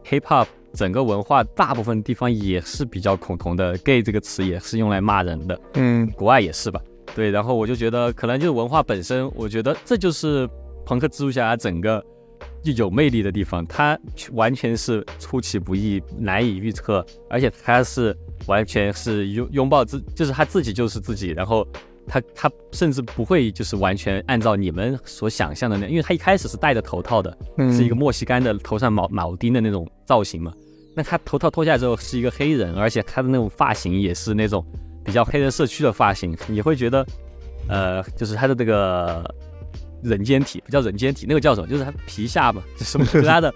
，hip hop 整个文化大部分地方也是比较恐同的，gay 这个词也是用来骂人的。嗯，国外也是吧？对，然后我就觉得可能就是文化本身，我觉得这就是朋克蜘蛛侠整个。就有魅力的地方，他完全是出其不意、难以预测，而且他是完全是拥拥抱自，就是他自己就是自己，然后他他甚至不会就是完全按照你们所想象的那，因为他一开始是戴着头套的，是一个墨西干的头上铆铆钉的那种造型嘛，那他头套脱下来之后是一个黑人，而且他的那种发型也是那种比较黑人社区的发型，你会觉得，呃，就是他的这个。人间体不叫人间体，那个叫什么？就是他皮下嘛，什么？他的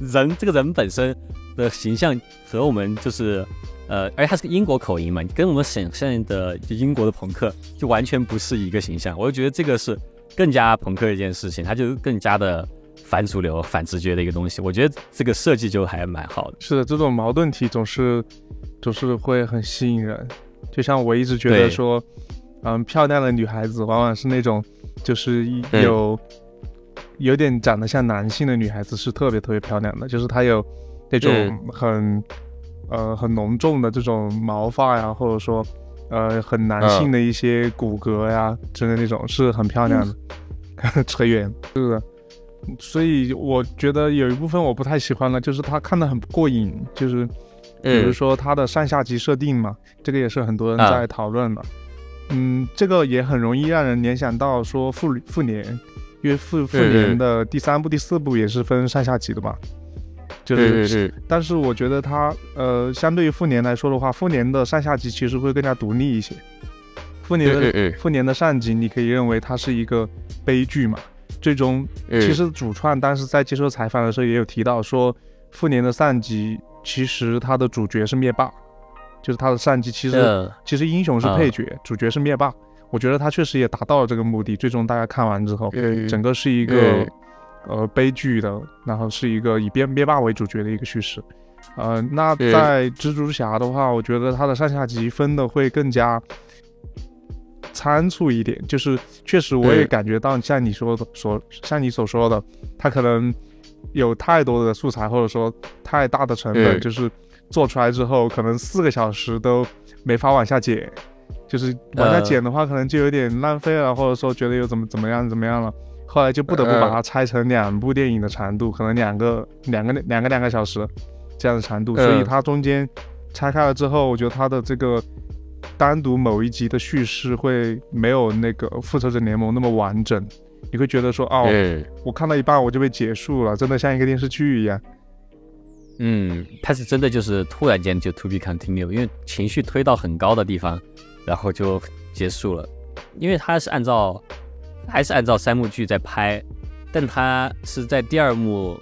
人这个人本身的形象和我们就是，呃，而且他是个英国口音嘛，跟我们想象的就英国的朋克就完全不是一个形象。我就觉得这个是更加朋克一件事情，他就更加的反主流、反直觉的一个东西。我觉得这个设计就还蛮好的。是的，这种矛盾体总是总是会很吸引人。就像我一直觉得说，嗯，漂亮的女孩子往往是那种。就是有有点长得像男性的女孩子是特别特别漂亮的，就是她有那种很呃很浓重的这种毛发呀，或者说呃很男性的一些骨骼呀之类那种是很漂亮的。扯远是的，所以我觉得有一部分我不太喜欢了，就是他看的很不过瘾，就是比如说他的上下级设定嘛，这个也是很多人在讨论的。嗯，这个也很容易让人联想到说复复联，因为复复联的第三部、第四部也是分上下级的嘛。就是，但是我觉得它呃，相对于复联来说的话，复联的上下级其实会更加独立一些。复联的复联的上级，你可以认为它是一个悲剧嘛。最终，其实主创当时在接受采访的时候也有提到说，复联的上集其实它的主角是灭霸。就是它的上集，其实其实英雄是配角，主角是灭霸。我觉得他确实也达到了这个目的。最终大家看完之后，整个是一个呃悲剧的，然后是一个以灭灭霸为主角的一个叙事。呃，那在蜘蛛侠的话，我觉得它的上下级分的会更加仓促一点。就是确实我也感觉到，像你说的所像你所说的，他可能有太多的素材，或者说太大的成本，就是。做出来之后，可能四个小时都没法往下剪，就是往下剪的话，可能就有点浪费了，或者说觉得又怎么怎么样怎么样了，后来就不得不把它拆成两部电影的长度，可能两个两个两个两个小时这样的长度，所以它中间拆开了之后，我觉得它的这个单独某一集的叙事会没有那个复仇者联盟那么完整，你会觉得说哦，我看到一半我就被结束了，真的像一个电视剧一样。嗯，他是真的就是突然间就 to be continue，因为情绪推到很高的地方，然后就结束了。因为他是按照还是按照三幕剧在拍，但他是在第二幕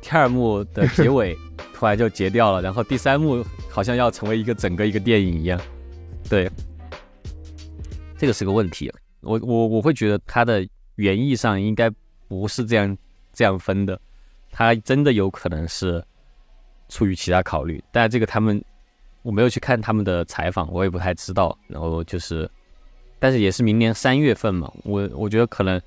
第二幕的结尾 突然就截掉了，然后第三幕好像要成为一个整个一个电影一样。对，这个是个问题。我我我会觉得它的原意上应该不是这样这样分的，他真的有可能是。出于其他考虑，但这个他们我没有去看他们的采访，我也不太知道。然后就是，但是也是明年三月份嘛，我我觉得可能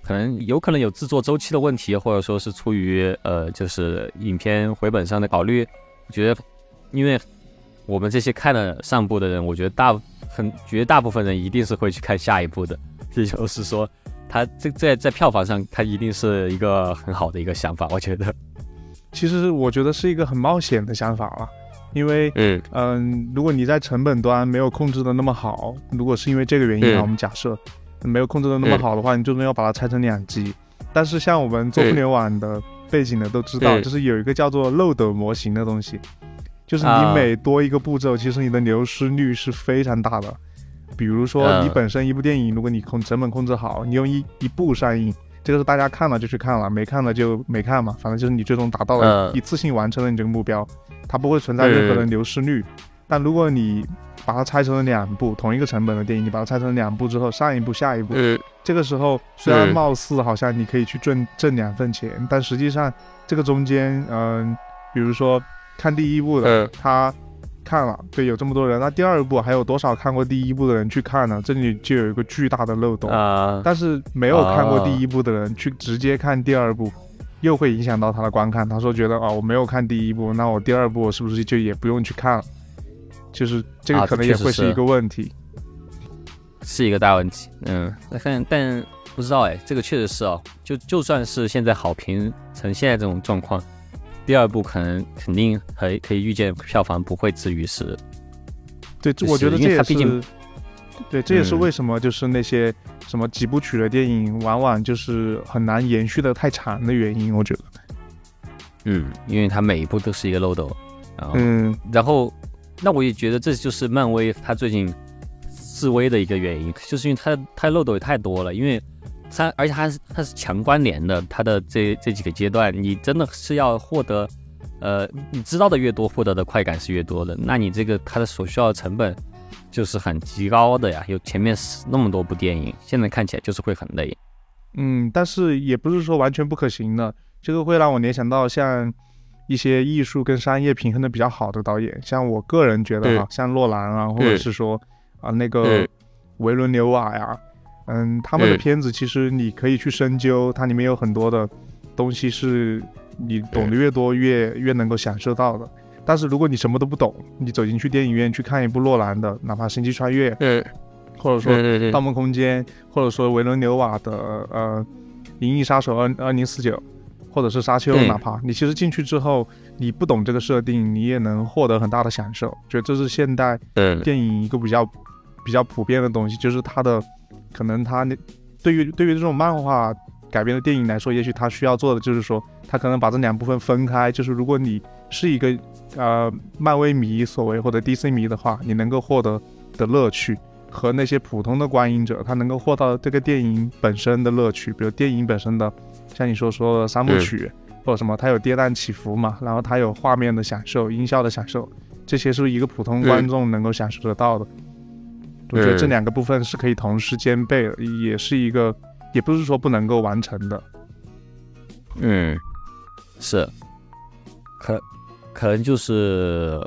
可能有可能有制作周期的问题，或者说是出于呃就是影片回本上的考虑。我觉得，因为我们这些看了上部的人，我觉得大很绝大部分人一定是会去看下一部的。也就是说，他这在在票房上，他一定是一个很好的一个想法，我觉得。其实我觉得是一个很冒险的想法了，因为嗯嗯，如果你在成本端没有控制的那么好，如果是因为这个原因啊，我们假设没有控制的那么好的话，你最终要把它拆成两集。但是像我们做互联网的背景的都知道，就是有一个叫做漏斗模型的东西，就是你每多一个步骤，其实你的流失率是非常大的。比如说你本身一部电影，如果你控成本控制好，你用一一部上映。这个是大家看了就去看了，没看了就没看嘛，反正就是你最终达到了一次性完成了你这个目标，它不会存在任何的流失率。但如果你把它拆成了两部同一个成本的电影，你把它拆成两部之后，上一部下一部，这个时候虽然貌似好像你可以去挣挣两份钱，但实际上这个中间，嗯，比如说看第一部的他。看了，对，有这么多人，那第二部还有多少看过第一部的人去看呢？这里就有一个巨大的漏洞啊！但是没有看过第一部的人去直接看第二部，又会影响到他的观看。他说觉得啊，我没有看第一部，那我第二部是不是就也不用去看了？就是这个可能也会是一个问题，是一个大问题。嗯，但但不知道哎，这个确实是哦。就就算是现在好评成现在这种状况。第二部可能肯定还可以预见票房不会至于十，对，我觉得这也是，对，这也是为什么就是那些什么几部曲的电影往往就是很难延续的太长的原因，我觉得。嗯，因为它每一部都是一个漏斗，然后，嗯，然后，那我也觉得这就是漫威它最近示威的一个原因，就是因为它它漏斗也太多了，因为。它而且它是它是强关联的，它的这这几个阶段，你真的是要获得，呃，你知道的越多，获得的快感是越多的。那你这个它的所需要的成本就是很极高的呀。有前面那么多部电影，现在看起来就是会很累。嗯，但是也不是说完全不可行的。这个会让我联想到像一些艺术跟商业平衡的比较好的导演，像我个人觉得哈，像诺兰啊，或者是说啊那个维伦纽瓦呀。嗯，他们的片子其实你可以去深究，它里面有很多的东西是你懂得越多越越能够享受到的。但是如果你什么都不懂，你走进去电影院去看一部诺兰的，哪怕《星际穿越》，嗯，或者说《盗梦空间》，或者说维伦纽瓦的呃《银翼杀手二二零四九》，或者是沙丘，哪怕你其实进去之后你不懂这个设定，你也能获得很大的享受。觉得这是现代电影一个比较比较普遍的东西，就是它的可能他那对于对于这种漫画改编的电影来说，也许他需要做的就是说，他可能把这两部分分开。就是如果你是一个呃漫威迷所谓或者 DC 迷的话，你能够获得的乐趣。和那些普通的观影者，他能够获到这个电影本身的乐趣，比如电影本身的，像你说说的三部曲或者什么，它有跌宕起伏嘛，然后它有画面的享受、音效的享受，这些是一个普通观众能够享受得到的。我觉得这两个部分是可以同时兼备的，也是一个，也不是说不能够完成的。嗯，是，可可能就是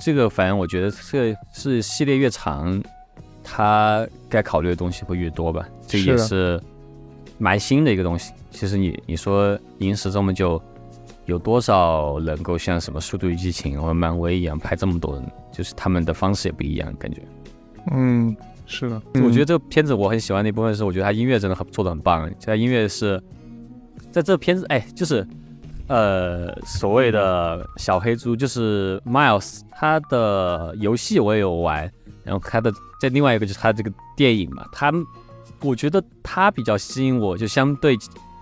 这个，反正我觉得这个是系列越长。它该考虑的东西会越多吧，这也是蛮新的一个东西。其实你你说影史这么久，有多少能够像什么《速度与激情》或者漫威一样拍这么多人？就是他们的方式也不一样，感觉。嗯，是的。我觉得这个片子我很喜欢的一部分是，我觉得他音乐真的很做的很棒。他音乐是在这片子，哎，就是呃所谓的小黑猪，就是 Miles，他的游戏我也有玩。然后他的在另外一个就是他这个电影嘛，他我觉得他比较吸引我，就相对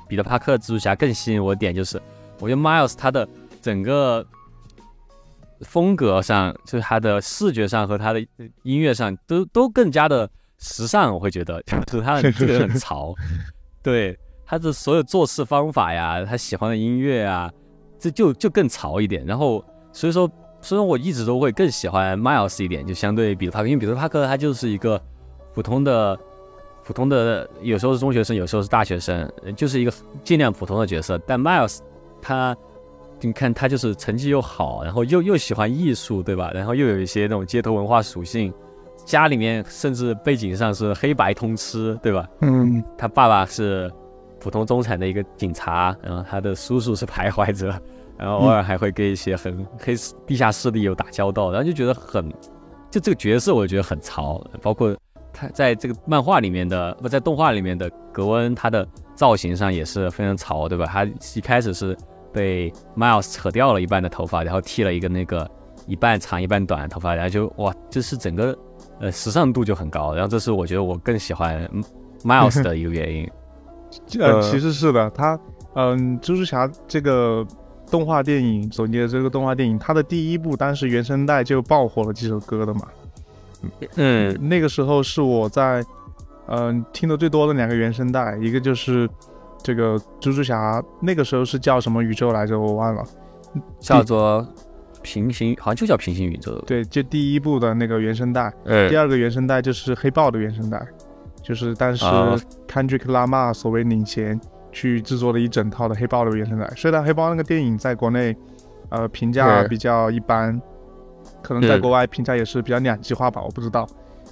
彼得帕克蜘蛛侠更吸引我点就是，我觉得 Miles 他的整个风格上，就是他的视觉上和他的音乐上都都更加的时尚，我会觉得 就是他的这个人很潮，对他的所有做事方法呀，他喜欢的音乐啊，这就就更潮一点。然后所以说。所以说，我一直都会更喜欢 Miles 一点，就相对彼得帕克，因为彼得帕克他就是一个普通的、普通的，有时候是中学生，有时候是大学生，就是一个尽量普通的角色。但 Miles 他，你看他就是成绩又好，然后又又喜欢艺术，对吧？然后又有一些那种街头文化属性，家里面甚至背景上是黑白通吃，对吧？嗯，他爸爸是普通中产的一个警察，然后他的叔叔是徘徊者。然后偶尔还会跟一些很黑地下势力有打交道，然后就觉得很，就这个角色我觉得很潮，包括他在这个漫画里面的不在动画里面的格温，他的造型上也是非常潮，对吧？他一开始是被 Miles 扯掉了一半的头发，然后剃了一个那个一半长一半短的头发，然后就哇，就是整个呃时尚度就很高，然后这是我觉得我更喜欢 Miles 的一个原因。呃，其实是的，他嗯，蜘蛛侠这个。动画电影总结的这个动画电影，它的第一部当时原声带就爆火了几首歌的嘛。嗯，那个时候是我在嗯听的最多的两个原声带，一个就是这个蜘蛛侠，那个时候是叫什么宇宙来着？我忘了，叫做平行，好像就叫平行宇宙。对，就第一部的那个原声带。嗯。第二个原声带就是黑豹的原声带，就是当时 Kendrick Lamar 所谓领衔。去制作了一整套的黑豹的原声带，虽然黑豹那个电影在国内，呃，评价比较一般，可能在国外评价也是比较两极化吧，我不知道，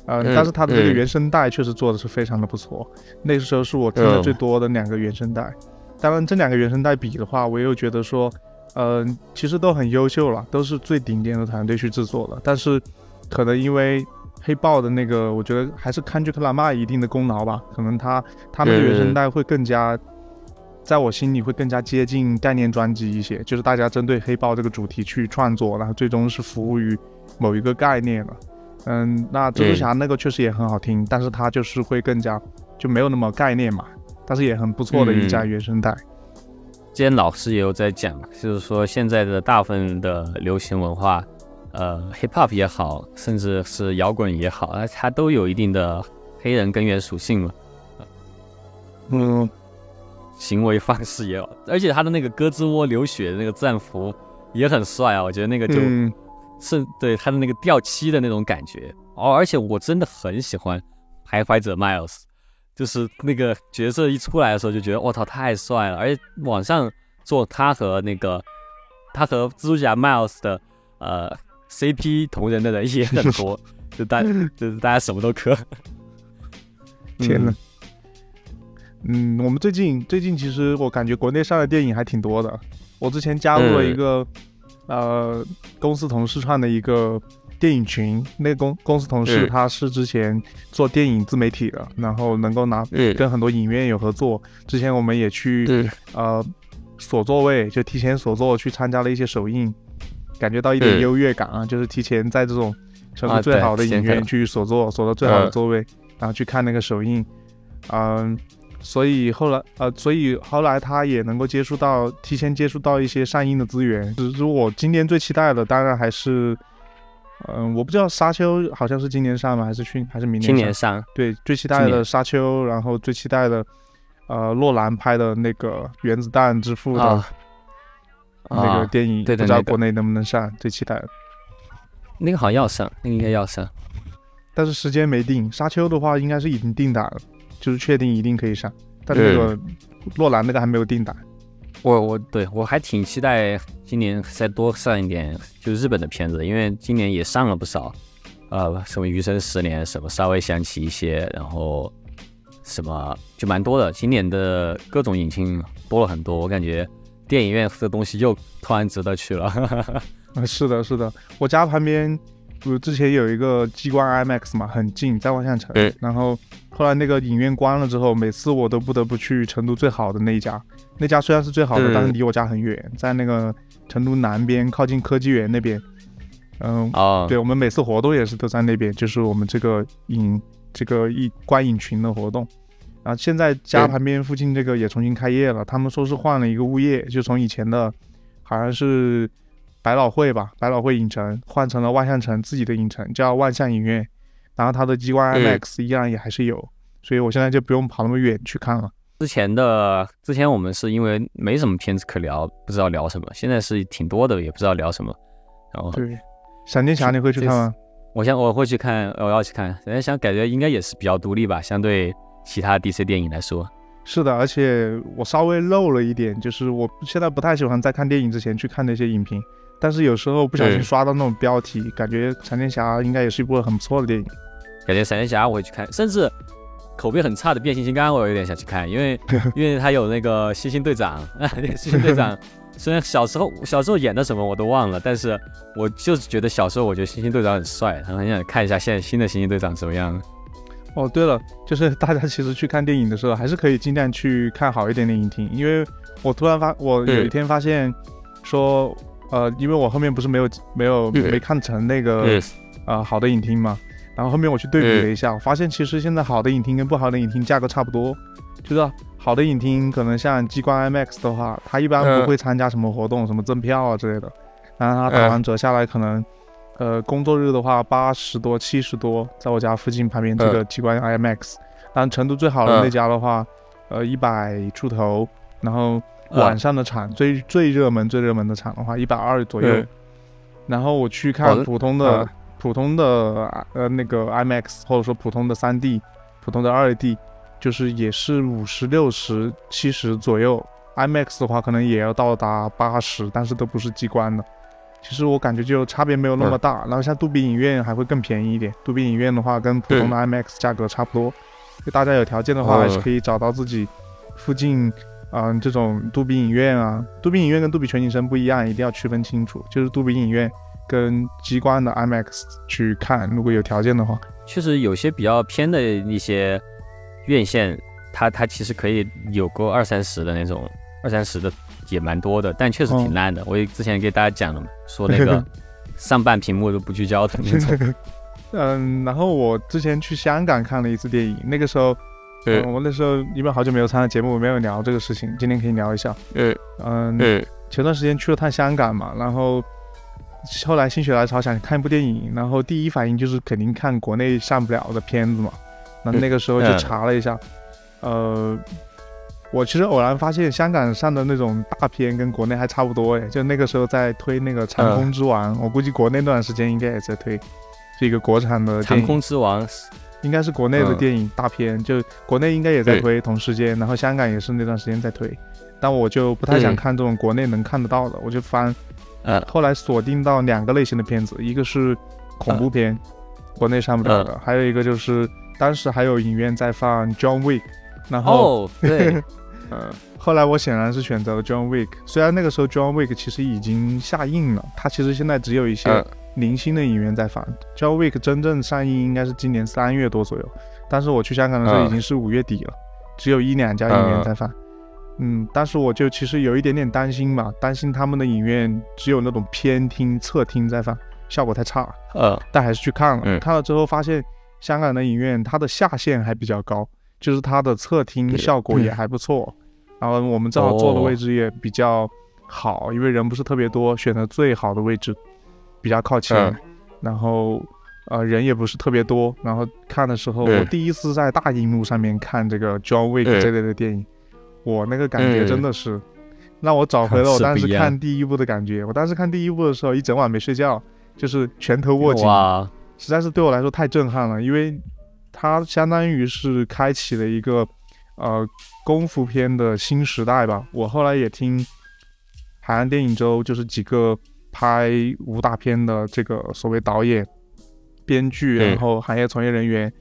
呃，但是它的这个原声带确实做的是非常的不错，那个时候是我听的最多的两个原声带。当然，这两个原声带比的话，我又觉得说，呃，其实都很优秀了，都是最顶尖的团队去制作的，但是可能因为黑豹的那个，我觉得还是堪吉克拉玛一定的功劳吧，可能他他们的原声带会更加。在我心里会更加接近概念专辑一些，就是大家针对黑豹这个主题去创作，然后最终是服务于某一个概念了。嗯，那蜘蛛侠那个确实也很好听，但是它就是会更加就没有那么概念嘛，但是也很不错的一家原声带。之前老师也有在讲嘛，就是说现在的大部分的流行文化，呃，hip hop 也好，甚至是摇滚也好，它都有一定的黑人根源属性嘛。嗯。行为方式也有，而且他的那个胳肢窝流血的那个战服也很帅啊！我觉得那个就是对他的那个掉漆的那种感觉哦。而且我真的很喜欢徘徊者 Miles，就是那个角色一出来的时候就觉得我操太帅了！而且网上做他和那个他和蜘蛛侠 Miles 的呃 CP 同人的人也很多，就大就是大家什么都磕。天呐！嗯，我们最近最近其实我感觉国内上的电影还挺多的。我之前加入了一个呃公司同事创的一个电影群，那个公公司同事他是之前做电影自媒体的，然后能够拿跟很多影院有合作。之前我们也去呃锁座位，就提前锁座去参加了一些首映，感觉到一点优越感啊，就是提前在这种成都最好的影院去锁座，锁到最好的座位，然后去看那个首映，嗯。所以后来，呃，所以后来他也能够接触到，提前接触到一些上映的资源。只是我今年最期待的，当然还是，嗯，我不知道《沙丘》好像是今年上吗？还是去还是明年？今年上。对，最期待的《沙丘》，然后最期待的，呃，洛兰拍的那个《原子弹之父》的那个电影，不知道国内能不能上？最期待的。那个好像要上，那个应该要上，但是时间没定。《沙丘》的话，应该是已经定档了。就是确定一定可以上，但是那个洛兰那个还没有定档。我我对我还挺期待今年再多上一点，就日本的片子，因为今年也上了不少，呃，什么《余生十年》什么稍微想起一些，然后什么就蛮多的。今年的各种引擎多了很多，我感觉电影院的东西又突然值得去了。啊，是的，是的，我家旁边。不，之前有一个激光 IMAX 嘛，很近，在万象城。然后后来那个影院关了之后，每次我都不得不去成都最好的那一家。那家虽然是最好的，但是离我家很远，在那个成都南边，靠近科技园那边。嗯，哦，对，我们每次活动也是都在那边，就是我们这个影这个一观影群的活动。然后现在家旁边附近这个也重新开业了，他们说是换了一个物业，就从以前的，好像是。百老汇吧，百老汇影城换成了万象城自己的影城，叫万象影院。然后它的激光 IMAX 依然也还是有，所以我现在就不用跑那么远去看了。之前的之前我们是因为没什么片子可聊，不知道聊什么。现在是挺多的，也不知道聊什么。然后对，闪电侠你会去看吗？我想我会去看，我要去看。闪电侠感觉应该也是比较独立吧，相对其他 DC 电影来说。是的，而且我稍微漏了一点，就是我现在不太喜欢在看电影之前去看那些影评。但是有时候不小心刷到那种标题，感觉闪电侠应该也是一部很不错的电影。感觉闪电侠我会去看，甚至口碑很差的变形金刚我有点想去看，因为 因为他有那个星星队长。星星队长 虽然小时候小时候演的什么我都忘了，但是我就是觉得小时候我觉得星星队长很帅，然后很想看一下现在新的星星队长怎么样。哦，对了，就是大家其实去看电影的时候，还是可以尽量去看好一点的影厅，因为我突然发我有一天发现说。呃，因为我后面不是没有没有没看成那个呃好的影厅嘛，然后后面我去对比了一下，我发现其实现在好的影厅跟不好的影厅价格差不多，就是好的影厅可能像激光 IMAX 的话，它一般不会参加什么活动，什么赠票啊之类的，然后它打完折下来可能，呃工作日的话八十多七十多，在我家附近旁边这个激光 IMAX，但成都最好的那家的话，呃一百出头，然后。晚上的场最最热门最热门的场的话，一百二左右。然后我去看普通的普通的呃那个 IMAX 或者说普通的三 D 普通的二 D，就是也是五十六十七十左右。IMAX 的话可能也要到达八十，但是都不是激光的。其实我感觉就差别没有那么大。然后像杜比影院还会更便宜一点。杜比影院的话跟普通的 IMAX 价格差不多。就大家有条件的话，还是可以找到自己附近。嗯，这种杜比影院啊，杜比影院跟杜比全景声不一样，一定要区分清楚。就是杜比影院跟激光的 IMAX 去看，如果有条件的话，确实有些比较偏的一些院线，它它其实可以有个二三十的那种，二三十的也蛮多的，但确实挺烂的。我之前给大家讲了嘛，说那个 上半屏幕都不聚焦的那种。嗯，然后我之前去香港看了一次电影，那个时候。嗯，我那时候因为好久没有参加节目，没有聊这个事情，今天可以聊一下。嗯嗯，前段时间去了趟香港嘛，然后后来心血来潮想看一部电影，然后第一反应就是肯定看国内上不了的片子嘛。那那个时候就查了一下，呃，我其实偶然发现香港上的那种大片跟国内还差不多哎，就那个时候在推那个《长空之王》，我估计国内那段时间应该也在推，是一个国产的《长空之王》。应该是国内的电影大片，就国内应该也在推同时间，然后香港也是那段时间在推，但我就不太想看这种国内能看得到的，我就翻，呃，后来锁定到两个类型的片子，一个是恐怖片，国内上不了的，还有一个就是当时还有影院在放 John Wick，然后对，呃，后来我显然是选择了 John Wick，虽然那个时候 John Wick 其实已经下映了，它其实现在只有一些。零星的影院在放《John Wick》，真正上映应该是今年三月多左右，但是我去香港的时候已经是五月底了，只有一两家影院在放。嗯，但是我就其实有一点点担心嘛，担心他们的影院只有那种偏厅、侧厅在放，效果太差。呃，但还是去看了，嗯看了之后发现香港的影院它的下限还比较高，就是它的侧厅效果也嗯还不错。然后我们正好坐的哦位置也比较好，因为人不是特别多，选的最好的位置，比较靠前。嗯然后呃人也不是特别多，然后看的时候，嗯我第一次在大荧幕上面看这个 John Wick 嗯这类的电影，我那个感觉嗯真的是让我找回了我当时看第一部的感觉。我当时看第一部的时候，一整晚没睡觉，就是拳头握紧，实在是对我来说太震撼了，因为它相当于是开启了一个呃功夫片的新时代吧。我后来也听海岸电影周，就是几个拍武打片的这个所谓导演、编剧，嗯然后行业从业人员，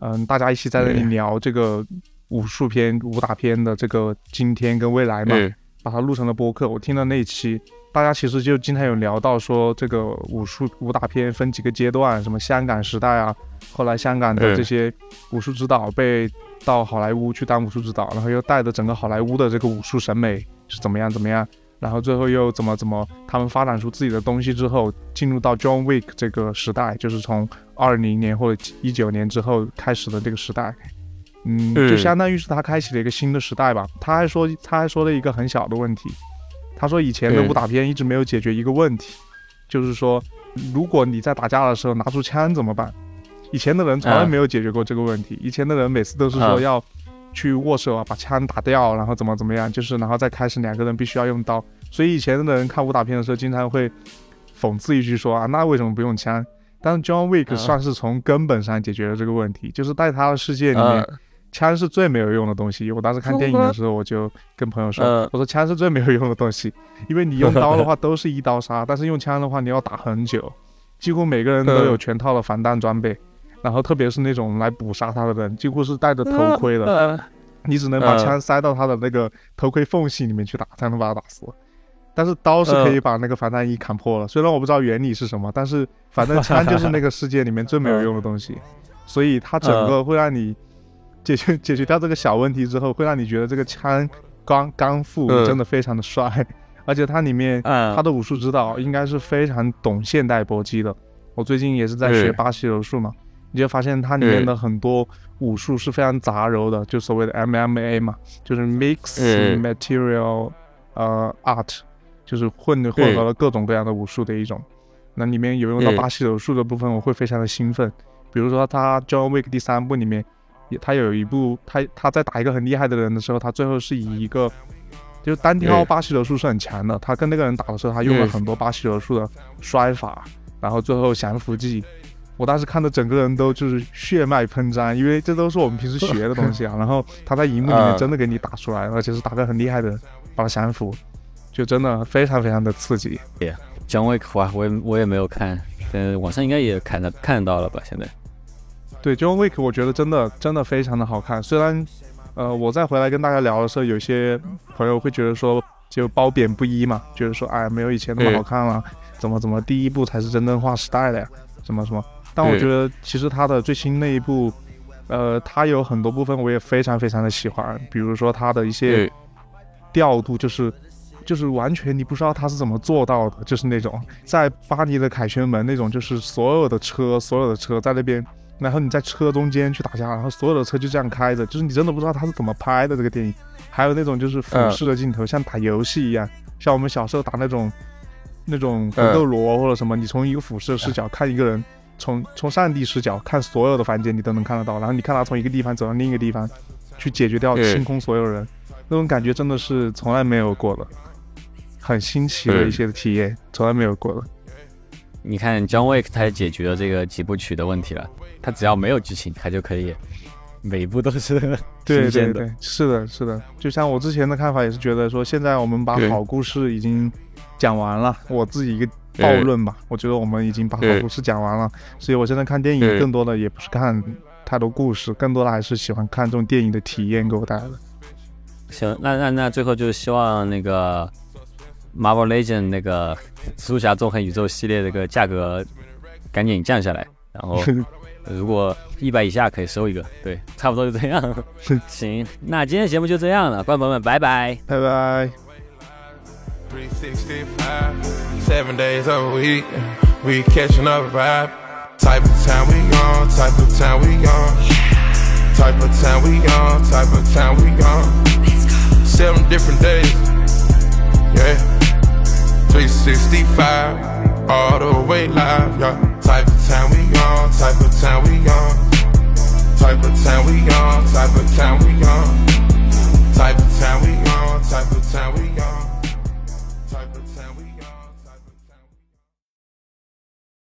嗯，大家一起在那里嗯聊这个武术片、武打片的这个今天跟未来嘛。嗯把它录成了播客。我听了那一期，大家其实就经常有聊到说，这个武术武打片分几个阶段，什么香港时代啊，后来香港的嗯这些武术指导被到好莱坞去当武术指导，然后又带着整个好莱坞的这个武术审美是怎么样怎么样，然后最后又怎么怎么，他们发展出自己的东西之后，进入到 John Wick 这个时代，就是从二零年或者一九年之后开始的这个时代。嗯，就嗯相当于是他开启了一个新的时代吧。他还说，他还说了一个很小的问题，他说以前的嗯武打片一直没有解决一个问题，就是说，如果你在打架的时候拿出枪怎么办？以前的人从来嗯没有解决过这个问题。以前的人每次都是说嗯要去握手啊，把枪打掉，然后怎么怎么样，就是然后再开始两个人必须要用刀。所以以前的人看武打片的时候，经常会讽刺一句说啊，那为什么不用枪？但是 John Wick 嗯算是从根本上解决了这个问题，就是在他的世界里面，呃枪是最没有用的东西。我当时看电影的时候，我就跟朋友说，呃我说枪是最没有用的东西，因为你用刀的话都是一刀杀，但是用枪的话你要打很久，几乎每个人都有全套的防弹装备，然后特别是那种来捕杀他的人，几乎是戴着头盔的，呃你只能把呃枪塞到他的那个头盔缝隙里面去打，才能把他打死。但是刀是可以把那个防弹衣砍破了，虽然我不知道原理是什么，但是反正枪就是那个世界里面最没有用的东西，所以它整个会让你解决解决掉这个小问题之后，会让你觉得这个枪钢钢腹嗯真的非常的帅，而且它里面嗯他的武术指导应该是非常懂现代搏击的。我最近也是在学嗯巴西柔术嘛，你就发现它里面的很多武术是非常杂糅的，就所谓的 MMA 嘛，就是 mix 嗯 material 呃 art，就是混混合了各种各样的武术的一种。那里面有用到嗯巴西柔术的部分，我会非常的兴奋。比如说他 John Wick 第三部里面，他有一部他他在打一个很厉害的人的时候，他最后是以一个就是单挑嗯巴西柔术是很强的，他跟那个人打的时候，他用了嗯很多巴西柔术的摔法，然后最后降服技。我当时看的整个人都就是血脉喷张，因为这都是我们平时学的东西啊。然后他在荧幕里面啊真的给你打出来，而且是打得很厉害的人把他降服，就真的非常非常的刺激。John Wick 哇，我也我也没有看，但网上应该也看的看到了吧？现在对，John Wick 我觉得真的真的非常的好看。虽然，呃，我再回来跟大家聊的时候，有些朋友会觉得说就褒贬不一嘛，觉得说哎没有以前那么好看了，怎么怎么第一部才是真正划时代的呀，什么什么。但我觉得其实他的最新那一部，呃，他有很多部分我也非常非常的喜欢，比如说他的一些调度，就是就是完全你不知道他是怎么做到的，就是那种在巴黎的凯旋门那种，就是所有的车所有的车在那边，然后你在车中间去打架，然后所有的车就这样开着，就是你真的不知道他是怎么拍的这个电影。还有那种就是俯视的镜头，像打游戏一样，像我们小时候打那种那种魂斗罗或者什么，你从一个俯视的视角看一个人。从从上帝视角看所有的房间，你都能看得到。然后你看他从一个地方走到另一个地方，去解决掉清空所有人，那种感觉真的是从来没有过的，很新奇的一些体验，从来没有过的。你看 John Wick 他也解决了这个几部曲的问题了，他只要没有剧情，他就可以每一部都是对 对新鲜的。对，是的，是的。就像我之前的看法也是觉得说，现在我们把好故事已经讲完了，我自己一个暴论吧，我觉得我们已经把好故事讲完了，所以我现在看电影更多的也不是看太多故事，更多的还是喜欢看这种电影的体验给我带来的。行，那那那最后就是希望那个 Marvel Legend 那个蜘蛛侠纵横宇宙系列这个价格赶紧降下来，然后 如果一百以下可以收一个，对，差不多就这样。行，那今天节目就这样了，观众朋友们，拜拜，拜拜。365, seven days a week, we catching up vibe. Type of time we on, type of time we on. Type of time we on, type of time we on. Seven different days, yeah. 365, all the way live, yeah. Type of time we on, type of time we on. Type of time we on, type of time we on. Type of time we on, type of time we on.